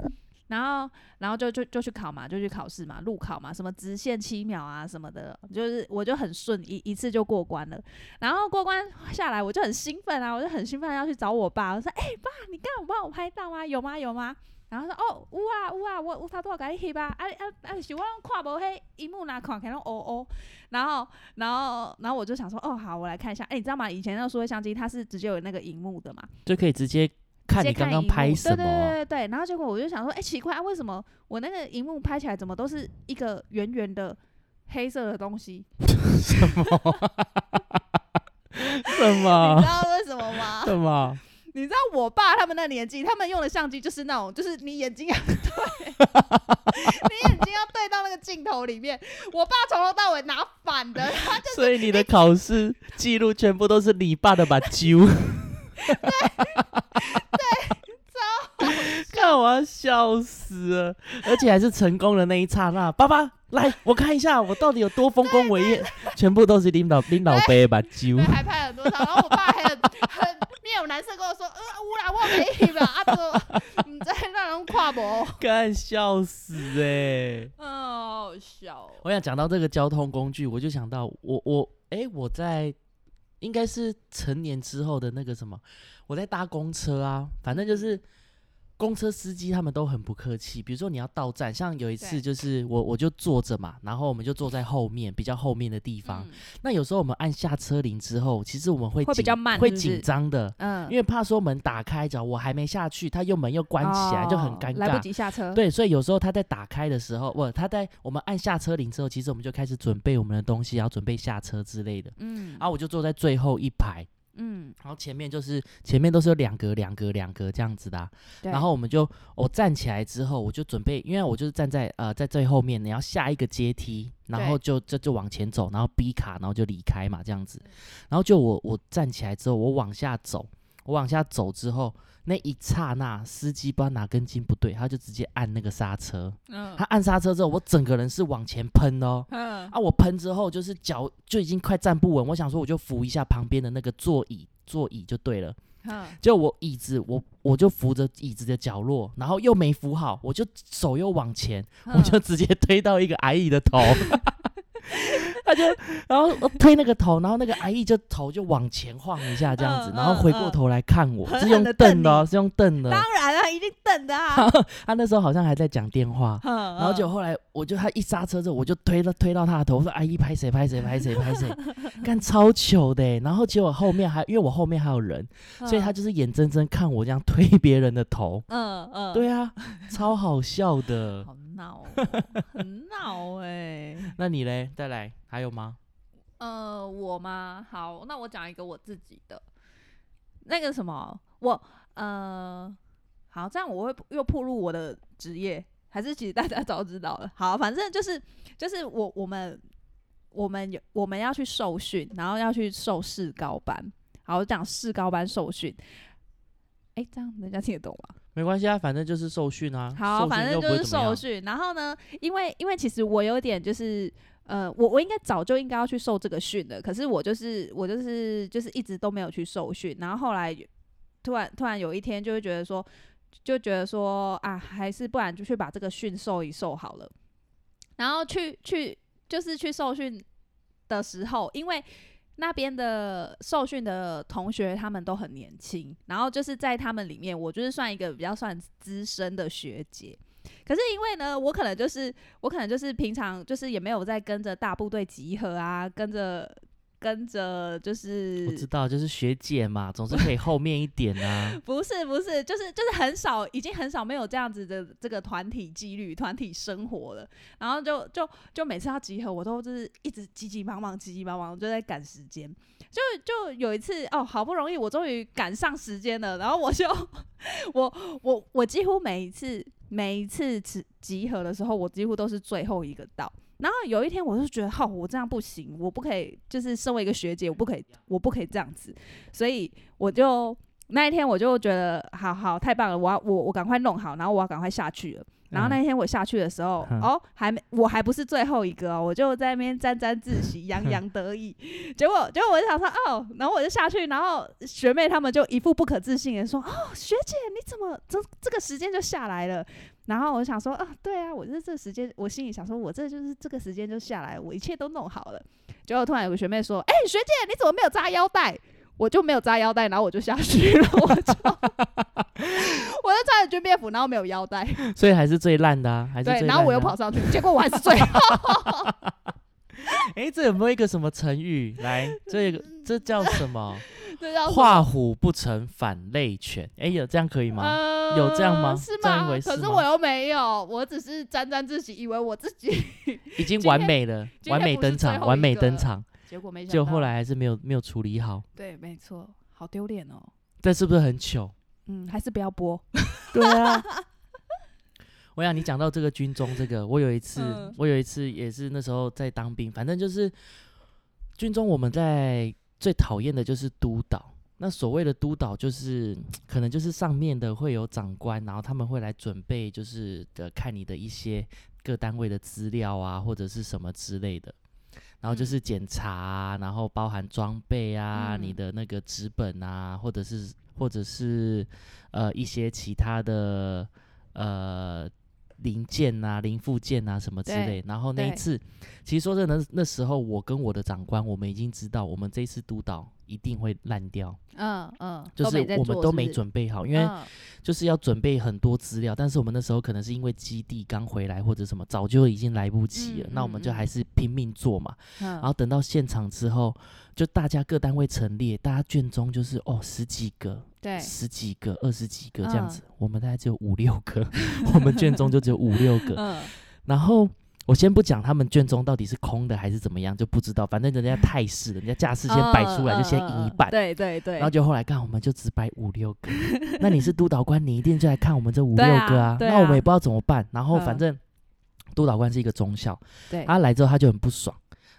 Speaker 2: 然后，然后就就就去考嘛，就去考试嘛，路考嘛，什么直线七秒啊什么的，就是我就很顺，一一次就过关了。然后过关下来，我就很兴奋啊，我就很兴奋要去找我爸，我说：“哎、爸，你刚有帮我拍照吗？有吗？有吗？”然后他说：“哦，有啊有啊，我有头拄仔甲你翕啊，啊啊啊，是我看无迄荧幕啦，看起来拢乌乌。”然后，然后，然后我就想说：“哦，好，我来看一下。哎、你知道吗？以前那个数位相机它是直接有那个荧幕的嘛，
Speaker 1: 就可以直接看你刚刚拍什么
Speaker 2: 对对
Speaker 1: 啊。
Speaker 2: 对对对。然后结果我就想说，哎、奇怪啊，为什么我那个荧幕拍起来怎么都是一个圆圆的黑色的东西？
Speaker 1: 什么
Speaker 2: 你
Speaker 1: 么
Speaker 2: 知？道为什么吗？
Speaker 1: 什么？
Speaker 2: 你知道我爸他们那年纪，他们用的相机就是那种，就是你眼睛要 对，你眼睛要对到那个镜头里面。我爸从头到尾拿反的，他就
Speaker 1: 所以你的考试记录全部都是你爸的把揪。看我要笑死了，而且还是成功的那一刹那。爸爸，来，我看一下我到底有多丰功伟业，全部都是领导领导杯把揪
Speaker 2: 对，。还拍很多张。然后我爸还很很面有难色跟我说：“呃，有啦，我没翕啦，啊，都唔知让人看无。
Speaker 1: 干笑死哎、”
Speaker 2: 嗯，好好笑哦。
Speaker 1: 我想讲到这个交通工具，我就想到我我哎、我在应该是成年之后的那个什么，我在搭公车啊，反正就是公车司机他们都很不客气。比如说你要到站，像有一次就是我我就坐着嘛，然后我们就坐在后面比较后面的地方。
Speaker 2: 嗯
Speaker 1: 那有时候我们按下车铃之后，其实我们会
Speaker 2: 比较慢
Speaker 1: 会紧张的。
Speaker 2: 嗯，
Speaker 1: 因为怕说门打开，只要我还没下去，他又门又关起来，就很尴
Speaker 2: 尬来不
Speaker 1: 尬。
Speaker 2: 及下车。
Speaker 1: 对，所以有时候他在打开的时候，不，他在我们按下车铃之后，其实我们就开始准备我们的东西，然后准备下车之类的。
Speaker 2: 嗯
Speaker 1: 然后我就坐在最后一排，
Speaker 2: 嗯，
Speaker 1: 然后前面就是前面都是有两格、两格、两格这样子的啊、然后我们就我站起来之后，我就准备，因为我就是站在呃在最后面，你要下一个阶梯，然后就就就往前走，然后逼卡，然后就离开嘛这样子。然后就我我站起来之后，我往下走，我往下走之后。那一刹那，司机不知道哪根筋不对，他就直接按那个刹车。
Speaker 2: 嗯
Speaker 1: 他按刹车之后，我整个人是往前喷哦。
Speaker 2: 嗯
Speaker 1: 啊，我喷之后就是脚就已经快站不稳，我想说我就扶一下旁边的那个座椅，座椅就对了。
Speaker 2: 嗯，
Speaker 1: 就我椅子，我我就扶着椅子的角落，然后又没扶好，我就手又往前，我就直接推到一个阿姨的头。他就然后推那个头，然后那个阿姨就头就往前晃一下这样子，
Speaker 2: 嗯
Speaker 1: 然后回过头来看我，
Speaker 2: 狠
Speaker 1: 是用
Speaker 2: 瞪
Speaker 1: 瞪的哦，是用瞪的。
Speaker 2: 当然啊，一定瞪的啊。
Speaker 1: 他那时候好像还在讲电话，
Speaker 2: 然
Speaker 1: 然后就后来我就他一刹车之后，我就推了推到他的头，我说阿姨拍谁拍谁拍谁拍谁，干超糗的欸。然后结果后面还因为我后面还有人，所以他就是眼睁睁看我这样推别人的头。
Speaker 2: 嗯嗯，
Speaker 1: 对啊，超好笑的。
Speaker 2: 好闹哦，很闹哎。
Speaker 1: 那你嘞？再来还有吗？
Speaker 2: 呃，我吗？好，那我讲一个我自己的，那个什么，我呃，好，这样我会又暴露我的职业，还是其实大家早知道了。好，反正就是就是我我们我们有我们要去受训，然后要去受试高班。好，我讲试高班受训。哎，这样人家听得懂吗？
Speaker 1: 没关系啊，反正就是受训啊。
Speaker 2: 好，反正就是。受训。然后呢，因为因为其实我有点就是呃，我我应该早就应该要去受这个训的，可是我就是我就是就是一直都没有去受训。然后后来突然突然有一天就会觉得说，就觉得说啊，还是不然就去把这个训受一受好了。然后去去就是去受训的时候，因为那边的受训的同学他们都很年轻，然后就是在他们里面，我就是算一个比较算资深的学姐。可是因为呢，我可能就是我可能就是平常就是也没有在跟着大部队集合啊，跟着跟着就是
Speaker 1: 我知道，就是学姐嘛，总是可以后面一点啊。
Speaker 2: 不是不是，就是就是很少，已经很少没有这样子的这个团体纪律、团体生活了。然后就就就每次要集合，我都就是一直急急忙忙、急急忙忙，就在赶时间。就就有一次哦，好不容易我终于赶上时间了，然后我就我我我几乎每一次每一次集集合的时候，我几乎都是最后一个到。然后有一天，我就觉得，好，我这样不行，我不可以，就是身为一个学姐，我不可以，我不可以这样子，所以我就那一天我就觉得，好好太棒了，我要我我赶快弄好，然后我要赶快下去了。然后那天我下去的时候，
Speaker 1: 嗯
Speaker 2: 哦，还没，我还不是最后一个哦，我就在那边沾沾自喜，洋洋得意。结果，结果我就想说，哦，然后我就下去，然后学妹她们就一副不可置信的说，哦，学姐你怎么这这个时间就下来了？然后我就想说，啊，对啊，我这这时间，我心里想说，我这就是这个时间就下来，我一切都弄好了。结果突然有个学妹说，哎、学姐你怎么没有扎腰带？我就没有扎腰带，然后我就下去了，我就 我就穿着军便服，然后没有腰带，
Speaker 1: 所以还是最烂的啊，还是最
Speaker 2: 对，
Speaker 1: 烂
Speaker 2: 然后我又
Speaker 1: 啊
Speaker 2: 跑上去，结果我还是最后。
Speaker 1: 哎，这有没有一个什么成语？来，这个这叫什么？
Speaker 2: 这叫什么
Speaker 1: 画虎不成反类犬。哎，有这样可以吗？
Speaker 2: 呃
Speaker 1: 有这样吗
Speaker 2: 是
Speaker 1: 这样一
Speaker 2: 吗？
Speaker 1: 回事
Speaker 2: 可是我又没有，我只是沾沾自喜，以为我自己，
Speaker 1: 已经完美了，
Speaker 2: 今
Speaker 1: 完美
Speaker 2: 不是最
Speaker 1: 登场，完美
Speaker 2: 个
Speaker 1: 登场。
Speaker 2: 结果没想到。
Speaker 1: 结果后来还是没有没有处理好，
Speaker 2: 对，没错，好丢脸哦。
Speaker 1: 这是不是很糗？
Speaker 2: 嗯，还是不要播。
Speaker 1: 对啊。我想你讲到这个军中这个，我有一次，
Speaker 2: 嗯
Speaker 1: 我有一次也是那时候在当兵，反正就是军中我们在最讨厌的就是督导。那所谓的督导，就是可能就是上面的会有长官，然后他们会来准备，就是呃看你的一些各单位的资料啊，或者是什么之类的。然后就
Speaker 2: 嗯。
Speaker 1: 是检查啊，然后包含装备啊，你
Speaker 2: 嗯。
Speaker 1: 的那个纸本啊，或者是或者是呃一些其他的呃零件啊、零附件啊什么之类。然后那一次，其实说真的，那那时候我跟我的长官，我们已经知道，我们这一次督导一定会烂掉，
Speaker 2: 嗯嗯，
Speaker 1: 就是我们都没准备好，因为
Speaker 2: 嗯。
Speaker 1: 就是要准备很多资料，但是我们那时候可能是因为基地刚回来或者什么，早就已经来不及了，
Speaker 2: 嗯
Speaker 1: 那我们就
Speaker 2: 嗯。
Speaker 1: 还是拼命做嘛。
Speaker 2: 嗯。
Speaker 1: 然后等到现场之后，就大家各单位陈列，大家卷宗就是哦十几个、
Speaker 2: 对，
Speaker 1: 十几个、二十几个这样
Speaker 2: 嗯
Speaker 1: 子，我们大概只有五六个，我们卷宗就只有五六个。
Speaker 2: 嗯
Speaker 1: 然后我先不讲他们卷宗到底是空的还是怎么样，就不知道，反正人家态势，人家架势先摆出来，就先赢一半。
Speaker 2: 嗯对对对，
Speaker 1: 然后就后来看，我们就只摆五六个。那你是督导官，你一定就来看我们这五六个啊。那我们也不知道怎么办。然后反
Speaker 2: 嗯
Speaker 1: 正督导官是一个中校，
Speaker 2: 对
Speaker 1: 他来之后他就很不爽，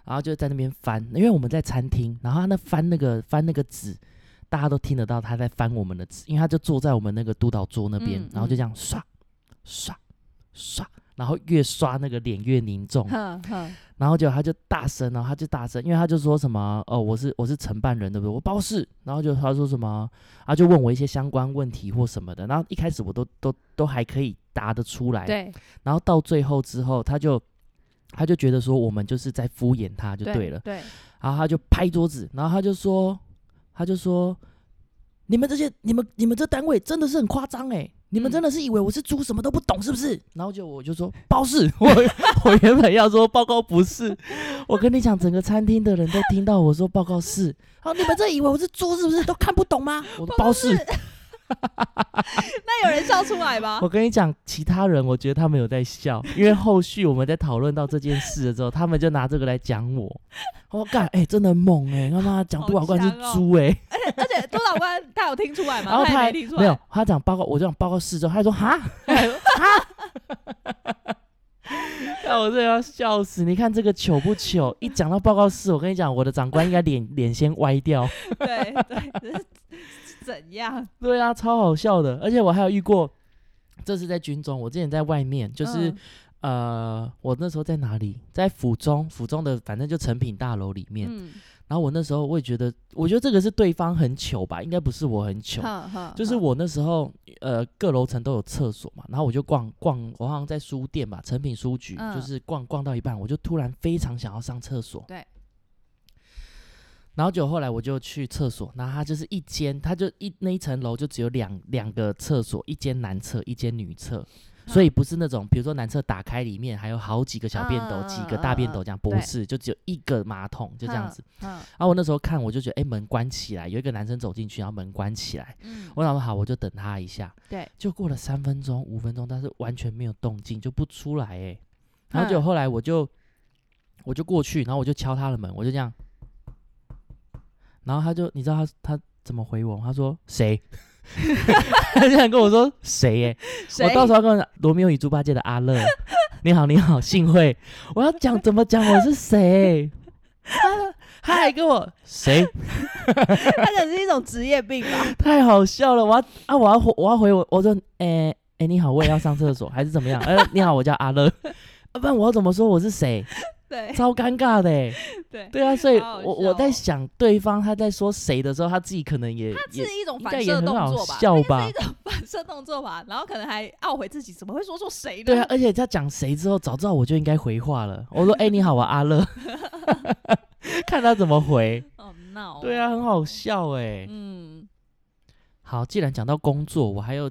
Speaker 1: 然后就在那边翻，因为我们在餐厅，然后他那翻那个翻那个纸，大家都听得到他在翻我们的纸，因为他就坐在我们那个督导桌那边，
Speaker 2: 嗯
Speaker 1: 然后就这样刷刷刷，然后越刷那个脸越凝重，然后就他就大声，然后他就大声，因为他就说什么哦，我是我是承办人，对不对？我包是，然后就他说什么，他就问我一些相关问题或什么的，然后一开始我都都都还可以答得出来，
Speaker 2: 对，
Speaker 1: 然后到最后之后，他就他就觉得说我们就是在敷衍他就对了，
Speaker 2: 对，
Speaker 1: 然后他就拍桌子，然后他就说，他就说，你们这些你们你们这单位真的是很夸张哎，你们
Speaker 2: 嗯
Speaker 1: 真的是以为我是猪什么都不懂是不是？然后就我就说包是，我我原本要说报告不是，我跟你讲，整个餐厅的人都听到我说报告是，好，你们这以为我是猪是不是？都看不懂吗？我说包是。
Speaker 2: 那有人笑出来吗？
Speaker 1: 我跟你讲，其他人我觉得他们有在笑，因为后续我们在讨论到这件事的时候，他们就拿这个来讲我。我干，哎、真的很猛哎、他妈讲
Speaker 2: 好
Speaker 1: 督导官是猪哎、
Speaker 2: 而且督导官他有听出来吗？
Speaker 1: 然后他还
Speaker 2: 听出来，
Speaker 1: 没有，他讲报告，我就讲报告四之后，他还说哈哈，那我真的要笑死！你看这个糗不糗？一讲到报告四，我跟你讲，我的长官应该脸脸先歪掉。
Speaker 2: 对对，怎样？
Speaker 1: 对啊，超好笑的。而且我还有遇过，这是在军中，我之前在外面，就是、
Speaker 2: 嗯
Speaker 1: 呃，我那时候在哪里？在府中，府中的反正就成品大楼里面。
Speaker 2: 嗯，
Speaker 1: 然后我那时候我也觉得，我觉得这个是对方很糗吧，应该不是我很糗。就是我那时候，呃，各楼层都有厕所嘛，然后我就逛逛，我好像在书店吧，成品书局，
Speaker 2: 嗯
Speaker 1: 就是逛逛到一半，我就突然非常想要上厕所。
Speaker 2: 对。
Speaker 1: 然后就后来我就去厕所，然后它就是一间，它就一那一层楼就只有两两个厕所，一间男厕，一间女厕，所以不是那种比如说男厕打开里面还有好几个小便斗、
Speaker 2: 嗯
Speaker 1: 几个大便斗这样，不是，就只有一个马桶，就这样子。
Speaker 2: 嗯
Speaker 1: 然后我那时候看，我就觉得，哎，门关起来，有一个男生走进去，然后门关起来。
Speaker 2: 嗯，
Speaker 1: 我想说好，我就等他一下。
Speaker 2: 对，
Speaker 1: 就过了三分钟、五分钟，但是完全没有动静，就不出来哎。然后就
Speaker 2: 嗯
Speaker 1: 后来我就我就过去，然后我就敲他的门，我就这样，然后他就你知道他他怎么回我吗？他说谁？他这样跟我说谁？哎，我到时候要跟罗密欧与猪八戒的阿乐，你好你好，幸会。我要讲怎么讲我是谁？他他还跟我谁？
Speaker 2: 他可能是一种职业病吧。
Speaker 1: 太好笑了！我要啊，我要回，我要回我，我说，诶、诶、你好，我也要上厕所，还是怎么样？呃，你好，我叫阿乐，啊、不然我要怎么说我是谁？
Speaker 2: 对
Speaker 1: 超尴尬的欸。
Speaker 2: 对，
Speaker 1: 对啊，所以
Speaker 2: 好好
Speaker 1: 我我在想，对方他在说谁的时候，他自己可能也他
Speaker 2: 是
Speaker 1: 也
Speaker 2: 一种反射
Speaker 1: 也很好
Speaker 2: 动作吧？
Speaker 1: 笑吧
Speaker 2: 是一？种 反射动作吧，然后可能还懊悔自己怎么会说出谁呢？
Speaker 1: 对啊，而且他讲谁之后，早知道我就应该回话了。我说，哎、你好，啊阿乐，看他怎么回。
Speaker 2: 哦闹。
Speaker 1: 对啊，，很好笑哎。
Speaker 2: 嗯，
Speaker 1: 好，既然讲到工作，我还有，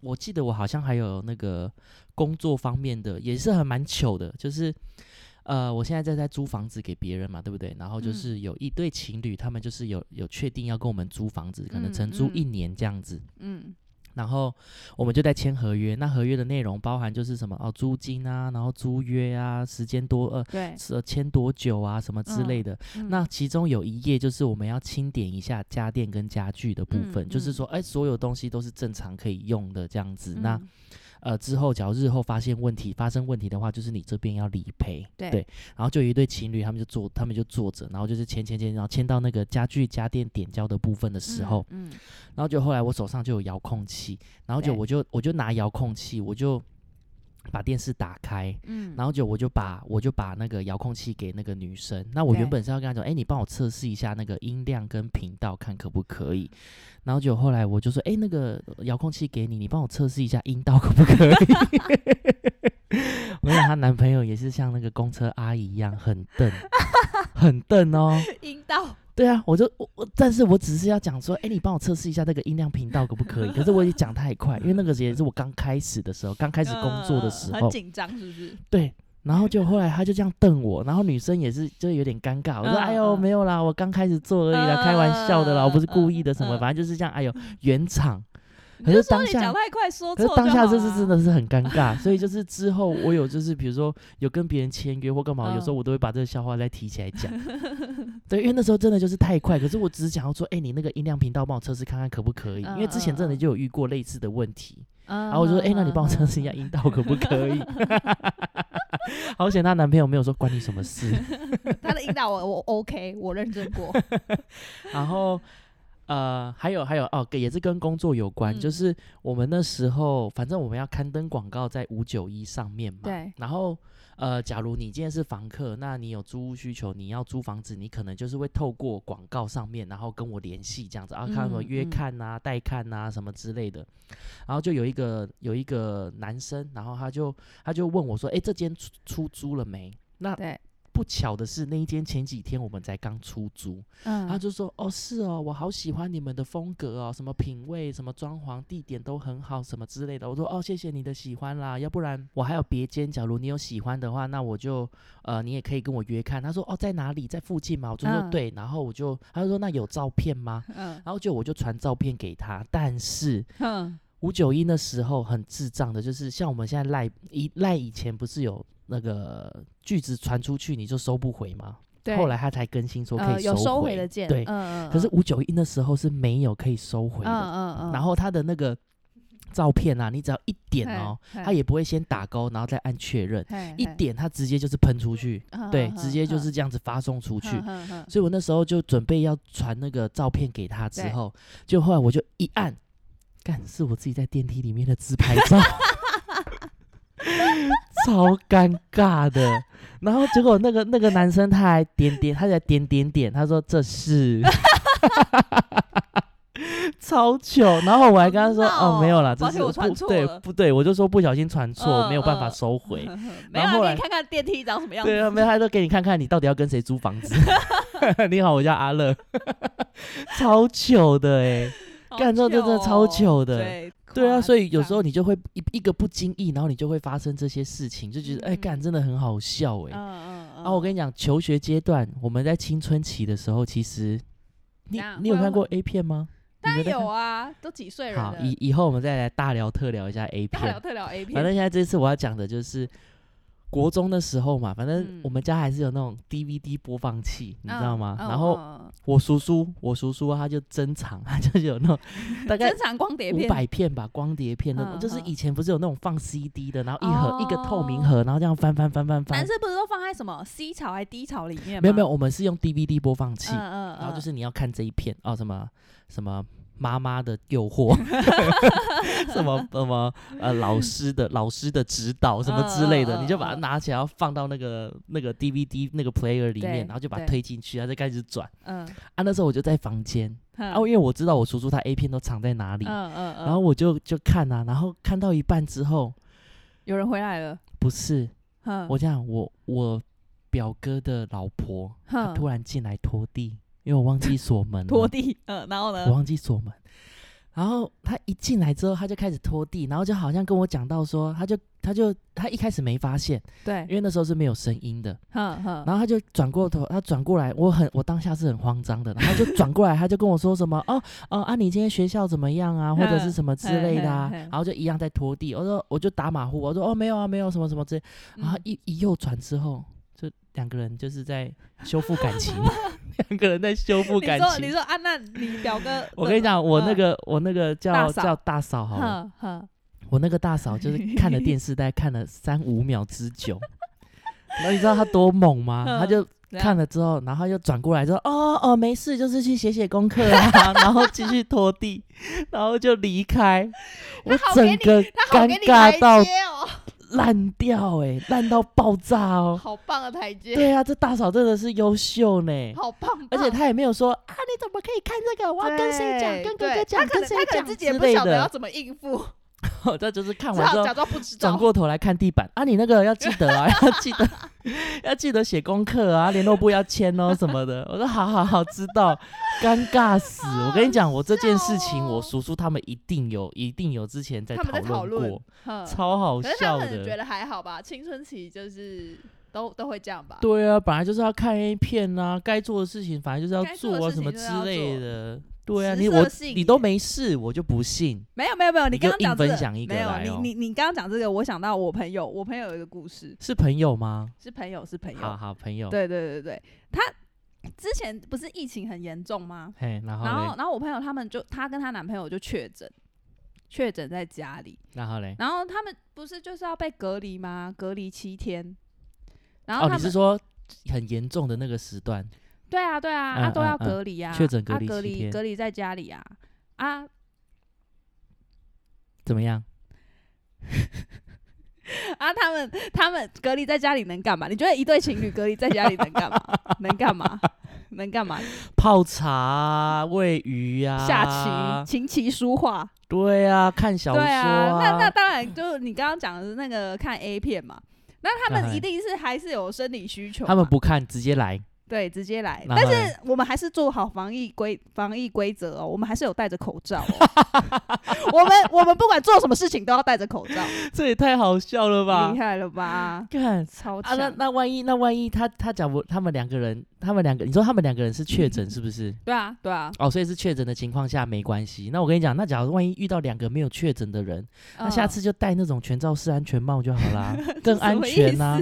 Speaker 1: 我记得我好像还有那个工作方面的，也是还蛮糗的，就是。呃，我现在在在租房子给别人嘛，对不对？然后就
Speaker 2: 嗯
Speaker 1: 是有一对情侣，他们就是有有确定要跟我们租房子，可能
Speaker 2: 嗯
Speaker 1: 承租一
Speaker 2: 嗯
Speaker 1: 年这样子。
Speaker 2: 嗯
Speaker 1: 然后我们就在签合约，那合约的内容包含就是什么哦，租金啊，然后租约啊，时间多呃
Speaker 2: 对，
Speaker 1: 是签多久啊，什么之类的。
Speaker 2: 嗯
Speaker 1: 那其中有一页就是我们要清点一下家电跟家具的部分，就是说，哎，所有东西都是正常可以用的这样子。那
Speaker 2: 嗯
Speaker 1: 呃之后，假如日后发现问题发生问题的话，就是你这边要理赔。
Speaker 2: 对
Speaker 1: 然后就有一对情侣，他们就坐，他们就坐着，然后就是签签签，然后签到那个家具家电点交的部分的时候，
Speaker 2: 嗯，
Speaker 1: 然后就后来我手上就有遥控器，然后就我就我就拿遥控器，我就把电视打开，
Speaker 2: 嗯，
Speaker 1: 然后就我就把我就把那个遥控器给那个女生。那我原本是要跟她讲，哎，你帮我测试一下那个音量跟频道，看可不可以。然后就后来我就说，哎，那个遥控器给你，你帮我测试一下音道可不可以。我想她男朋友也是像那个公车阿姨一样，很笨，很笨哦。
Speaker 2: 阴道，
Speaker 1: 对啊，我就我我，但是我只是要讲说，哎，你帮我测试一下那个音量频道可不可以？可是我也讲太快，因为那个也是我刚开始的时候，刚开始工作的时候
Speaker 2: 嗯很，紧张是不是？
Speaker 1: 对。然后就后来他就这样瞪我，然后女生也是就有点尴尬。我说：“
Speaker 2: 嗯
Speaker 1: 哎呦，
Speaker 2: 嗯
Speaker 1: 没有啦，我刚开始做而已啦，开玩笑的啦，我不是故意的什么，反正就是这样。哎呦，圆场。可是当下
Speaker 2: 你讲太快说
Speaker 1: 可
Speaker 2: 错
Speaker 1: 当下这是真的是很尴尬，所以就是之后我有就是比如说有跟别人签约或干嘛，有时候
Speaker 2: 嗯
Speaker 1: 我都会把这个笑话再提起来讲。对，因为那时候真的就是太快，可是我只是想要说，哎、你那个音量频道帮我测试看看可不可以？因为之前真的就有遇过类似的问题，
Speaker 2: 然
Speaker 1: 然后我就说，哎、那你帮我测试一下音道可不可以？好险她男朋友没有说关你什么事。
Speaker 2: 他的音道我我 OK，我认真过。
Speaker 1: 然后呃，还有还有哦，也是跟工作有关，
Speaker 2: 嗯
Speaker 1: 就是我们那时候反正我们要刊登广告在五九一上面嘛。
Speaker 2: 对。
Speaker 1: 然后呃，假如你今天是房客，那你有租屋需求，你要租房子，你可能就是会透过广告上面，然后跟我联系这样子啊，看什么
Speaker 2: 嗯
Speaker 1: 约
Speaker 2: 嗯
Speaker 1: 看啊、带看啊什么之类的。然后就有一个有一个男生，然后他就他就问我说：“哎，这间出出租了没？”那
Speaker 2: 对，
Speaker 1: 不巧的是，那一间前几天我们才刚出租，
Speaker 2: 嗯
Speaker 1: 他就说：“哦，是哦，我好喜欢你们的风格哦，什么品味、什么装潢、地点都很好，什么之类的。”我说：“哦，谢谢你的喜欢啦，要不然我还有别间，假如你有喜欢的话，那我就呃，你也可以跟我约看。”他说：“哦，在哪里？在附近吗？”我就说：“
Speaker 2: 嗯
Speaker 1: 对。”然后我就他就说：“那有照片吗？”
Speaker 2: 嗯
Speaker 1: 然后就我就传照片给他，但是
Speaker 2: 哼，
Speaker 1: 五九一那时候很智障的，就是像我们现在赖一赖以前不是有那个句子传出去你就收不回吗？
Speaker 2: 对，
Speaker 1: 后来他才更新说可以
Speaker 2: 收
Speaker 1: 回
Speaker 2: 回的键，
Speaker 1: 对。
Speaker 2: 嗯嗯，
Speaker 1: 可是五九一那时候是没有可以收回
Speaker 2: 嗯
Speaker 1: 的，
Speaker 2: 嗯嗯，
Speaker 1: 然后他的那个照片啊，你只要一点哦，他也不会先打勾，然后再按确认，一点他直接就是喷出去，对，
Speaker 2: 嗯嗯
Speaker 1: 直接就
Speaker 2: 嗯。
Speaker 1: 是这样子发送出去。所以我那时候就准备要传那个照片给他，之后，就后来我就一按，干是我自己在电梯里面的自拍照 超尴尬的。然后结果那个那个男生他还点点，他在点点点，他说这是。超糗，然后我还跟他说：“
Speaker 2: 好闹
Speaker 1: 哦，没有啦，这
Speaker 2: 是我
Speaker 1: 是不
Speaker 2: 传错
Speaker 1: 对不对？我就说不小心传错，
Speaker 2: 嗯
Speaker 1: 没有办法
Speaker 2: 嗯
Speaker 1: 收回。然后后来
Speaker 2: 给你看看电梯长什么样子。
Speaker 1: 对啊，没有，他就给你看看你到底要跟谁租房子。你好，我叫阿乐，超糗的哎、
Speaker 2: 好
Speaker 1: 干这真的超
Speaker 2: 哦
Speaker 1: 糗的
Speaker 2: 对
Speaker 1: 对啊，所以有时候你就会一一个不经意，然后你就会发生这些事情，就觉得哎
Speaker 2: 嗯
Speaker 1: 干、真的很好笑哎、
Speaker 2: 嗯嗯嗯，
Speaker 1: 啊，我跟你讲，求学阶段我们在青春期的时候，其实你你有看过 A 片吗？
Speaker 2: 当然。有啊，都几岁了
Speaker 1: 好，
Speaker 2: 了，
Speaker 1: 以以后我们再来大聊特聊一下 A 片
Speaker 2: 大聊。特聊 A 片，
Speaker 1: 反正现在这次我要讲的就是国中的时候嘛，反正
Speaker 2: 嗯
Speaker 1: 我们家还是有那种 DVD 播放器，你知道吗？
Speaker 2: 嗯
Speaker 1: 然后
Speaker 2: 嗯
Speaker 1: 我叔叔，我叔叔他就珍藏，他就有那种 大概
Speaker 2: 珍藏光碟
Speaker 1: 五，百片吧，光碟片那种，就是以前不是有那种放 CD 的，然后一盒、一个透明
Speaker 2: 哦
Speaker 1: 盒，然后这样翻翻翻翻翻
Speaker 2: 男。生不是都放在什么 C 槽还 D 槽里面吗？
Speaker 1: 没有没有，我们是用 DVD 播放器，然后就
Speaker 2: 嗯
Speaker 1: 是你要看这一片哦，什么什么妈妈的诱惑，什么什么呃老师的老师的指导什么之类的，你就把它
Speaker 2: 嗯。
Speaker 1: 拿起来，要放到那个那个 DVD 那个 player 里面，然后就把它推进去，然后再开始转。
Speaker 2: 嗯。
Speaker 1: 啊，那时候我就在房间，
Speaker 2: 嗯
Speaker 1: 啊，因为我知道我叔叔他 A 片都藏在哪里，
Speaker 2: 嗯嗯，
Speaker 1: 然后我就就看啊，然后看到一半之后，
Speaker 2: 有人回来了，
Speaker 1: 不是
Speaker 2: 嗯，
Speaker 1: 我这样，我我表哥的老婆，她突然进来拖地，因为我忘记锁门，
Speaker 2: 拖地，嗯，然后呢我？
Speaker 1: 忘记锁门。然后他一进来之后，他就开始拖地，然后就好像跟我讲到说，他就他就他一开始没发现，
Speaker 2: 对
Speaker 1: 因，为那时候是没有声音的。
Speaker 2: 哼哼，
Speaker 1: 然后他就转过头，他转过来，我很我当下是很慌张的，然后就转过来，他就跟我说什么哦哦啊，你今天学校怎么样啊，或者是什么之类的啊然后就一样在拖地。我说我就打马虎，我说哦没有啊没有什么什么之类，然后
Speaker 2: 嗯
Speaker 1: 一一右转之后，就两个人就是在修复感情，两个人在修复感
Speaker 2: 你说你
Speaker 1: 情。
Speaker 2: 说啊，那你表哥，
Speaker 1: 我跟你讲，我那
Speaker 2: 嗯
Speaker 1: 个我那个叫
Speaker 2: 大
Speaker 1: 叫大嫂好我那个大嫂就是看了电视，大概看了三五秒之久。然后你知道她多猛吗？她就看了之后，然后又转过来说：“哦哦，没事，就是去写写功课啊。”然后继续拖地，然后就离开。我整个尴尬到烂掉、欸，烂到爆炸哦。
Speaker 2: 好棒的台阶，
Speaker 1: 对啊，这大嫂真的是优秀呢。
Speaker 2: 好棒棒，
Speaker 1: 而且她也没有说啊，你怎么可以看这个？我要跟谁讲？跟哥哥
Speaker 2: 对
Speaker 1: 讲？跟谁讲？
Speaker 2: 能自己也不。晓得要怎么应付，
Speaker 1: 这就是看完之后
Speaker 2: 假装不知道。
Speaker 1: 转过头来看地板啊，你那个要记得啊，要记得 要记得写功课啊，联络部要签哦 什么的。我说好好好，知道，尴尬死。我跟你讲，我这件事情，我叔叔他们一定有，一定有之前在
Speaker 2: 讨论
Speaker 1: 论过，，超好笑的。
Speaker 2: 觉得还好吧，青春期就是都都会这样吧。
Speaker 1: 对啊，本来就是要看 A 片啊，该做的事情反正就是要
Speaker 2: 做
Speaker 1: 啊，什么之类的。对啊，你我你都没事，我就不信。
Speaker 2: 没有没有没有，
Speaker 1: 你
Speaker 2: 刚刚讲这个
Speaker 1: 分享一个
Speaker 2: 没有你你你刚刚讲这个，我想到我朋友，我朋友有一个故事，
Speaker 1: 是朋友吗？
Speaker 2: 是朋友是朋友，
Speaker 1: 好好朋友。
Speaker 2: 对对对对，他之前不是疫情很严重吗？
Speaker 1: 嘿，然后
Speaker 2: 然后，然后我朋友他们就她跟她男朋友就确诊，确诊在家里，
Speaker 1: 然后嘞。
Speaker 2: 然后他们不是就是要被隔离吗？隔离七天，然后
Speaker 1: 哦，
Speaker 2: 他们、
Speaker 1: 你是说很严重的那个时段？
Speaker 2: 对啊对啊，
Speaker 1: 嗯
Speaker 2: 啊都要
Speaker 1: 嗯嗯
Speaker 2: 隔离啊，
Speaker 1: 确诊隔
Speaker 2: 啊隔
Speaker 1: 离天
Speaker 2: 隔离在家里啊啊
Speaker 1: 怎么样？
Speaker 2: 啊！他们他们隔离在家里能干嘛？你觉得一对情侣隔离在家里能干嘛？能干嘛？能干嘛？
Speaker 1: 泡茶啊、喂鱼呀、
Speaker 2: 下棋、琴棋书画，
Speaker 1: 对啊，看小说
Speaker 2: 对啊。那那当然就是你刚刚讲的是那个看 A 片嘛。那他们
Speaker 1: 哎
Speaker 2: 一定是还是有生理需求嘛，
Speaker 1: 他们不看，直接来。
Speaker 2: 对直接来，但是我们还是做好防疫规防疫规则哦，我们还是有戴着口罩哦。我们我们不管做什么事情都要戴着口罩，
Speaker 1: 这也太好笑了吧
Speaker 2: 厉！害了吧？
Speaker 1: 看
Speaker 2: 超
Speaker 1: 啊，那！那万一那万一他他讲不，他们两个人，他们两个，你说他们两个人是确诊是不是？
Speaker 2: 对啊，对啊，
Speaker 1: 哦，所以是确诊的情况下没关系。那我跟你讲，那假如万一遇到两个没有确诊的人，那下
Speaker 2: 嗯
Speaker 1: 次就戴那种全罩式安全帽就好啦，更安全呐、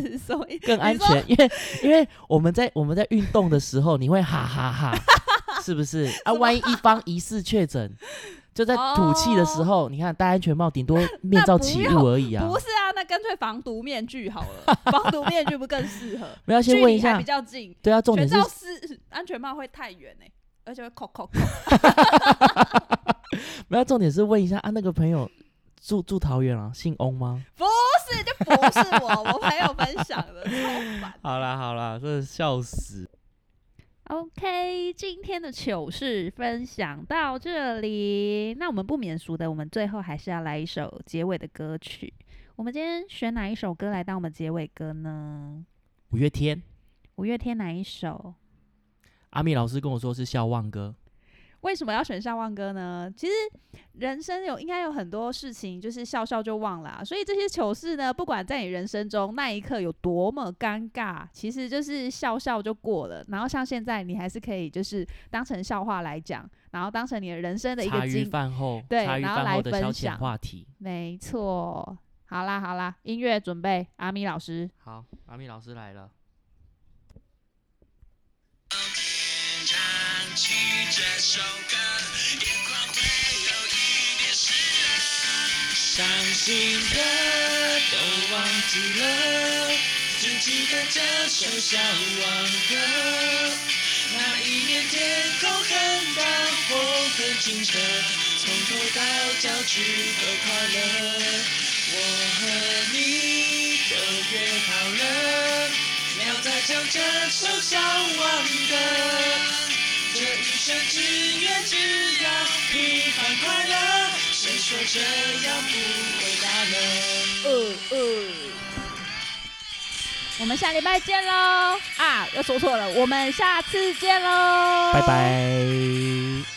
Speaker 1: 更安全。因为因为我们在我们在运动的时候，你会哈哈哈，是不是？啊，万一一方疑似确诊，就在吐气的时候，你看戴安全帽，顶多面罩起雾而已啊
Speaker 2: 不。是啊，那干脆防毒面具好了，防毒面具不更适合？
Speaker 1: 没有，先问一下
Speaker 2: 比，较近，
Speaker 1: 对啊，重点是
Speaker 2: 安全帽会太远哎、而且会扣扣扣。
Speaker 1: 没有，重点是问一下啊，那个朋友住住桃园啊，姓翁吗？
Speaker 2: 不是，就不是我，我朋友分享的，超烦。
Speaker 1: 好啦好啦，真的笑死。
Speaker 2: OK，今天的糗事分享到这里。那我们不免俗的，我们最后还是要来一首结尾的歌曲。我们今天选哪一首歌来当我们结尾歌呢？
Speaker 1: 五月天，
Speaker 2: 五月天哪一首？
Speaker 1: 阿米老师跟我说是笑忘歌，
Speaker 2: 为什么要选笑忘哥呢？其实人生有应该有很多事情，就是笑笑就忘了啊、所以这些糗事呢，不管在你人生中那一刻有多么尴尬，其实就是笑笑就过了。然后像现在，你还是可以就是当成笑话来讲，然后当成你的人生的一
Speaker 1: 茶余
Speaker 2: 个经。
Speaker 1: 饭后，
Speaker 2: 对然后来分享
Speaker 1: 话题。
Speaker 2: 没错。好啦好啦，音乐准备，阿咪老师。
Speaker 1: 好，阿咪老师来了。
Speaker 3: 这首歌，眼眶会有一点湿伤心的都忘记了，只记得这首笑忘歌。那一年天空很大，风很清澈，从头到脚趾都快乐。我和你都约好了，要再唱这首笑忘歌。这一生只愿只要平凡快乐，谁说这样不伟大呢？
Speaker 2: 呃呃，我们下礼拜见喽！啊，又说错了，我们下次见喽！
Speaker 1: 拜拜。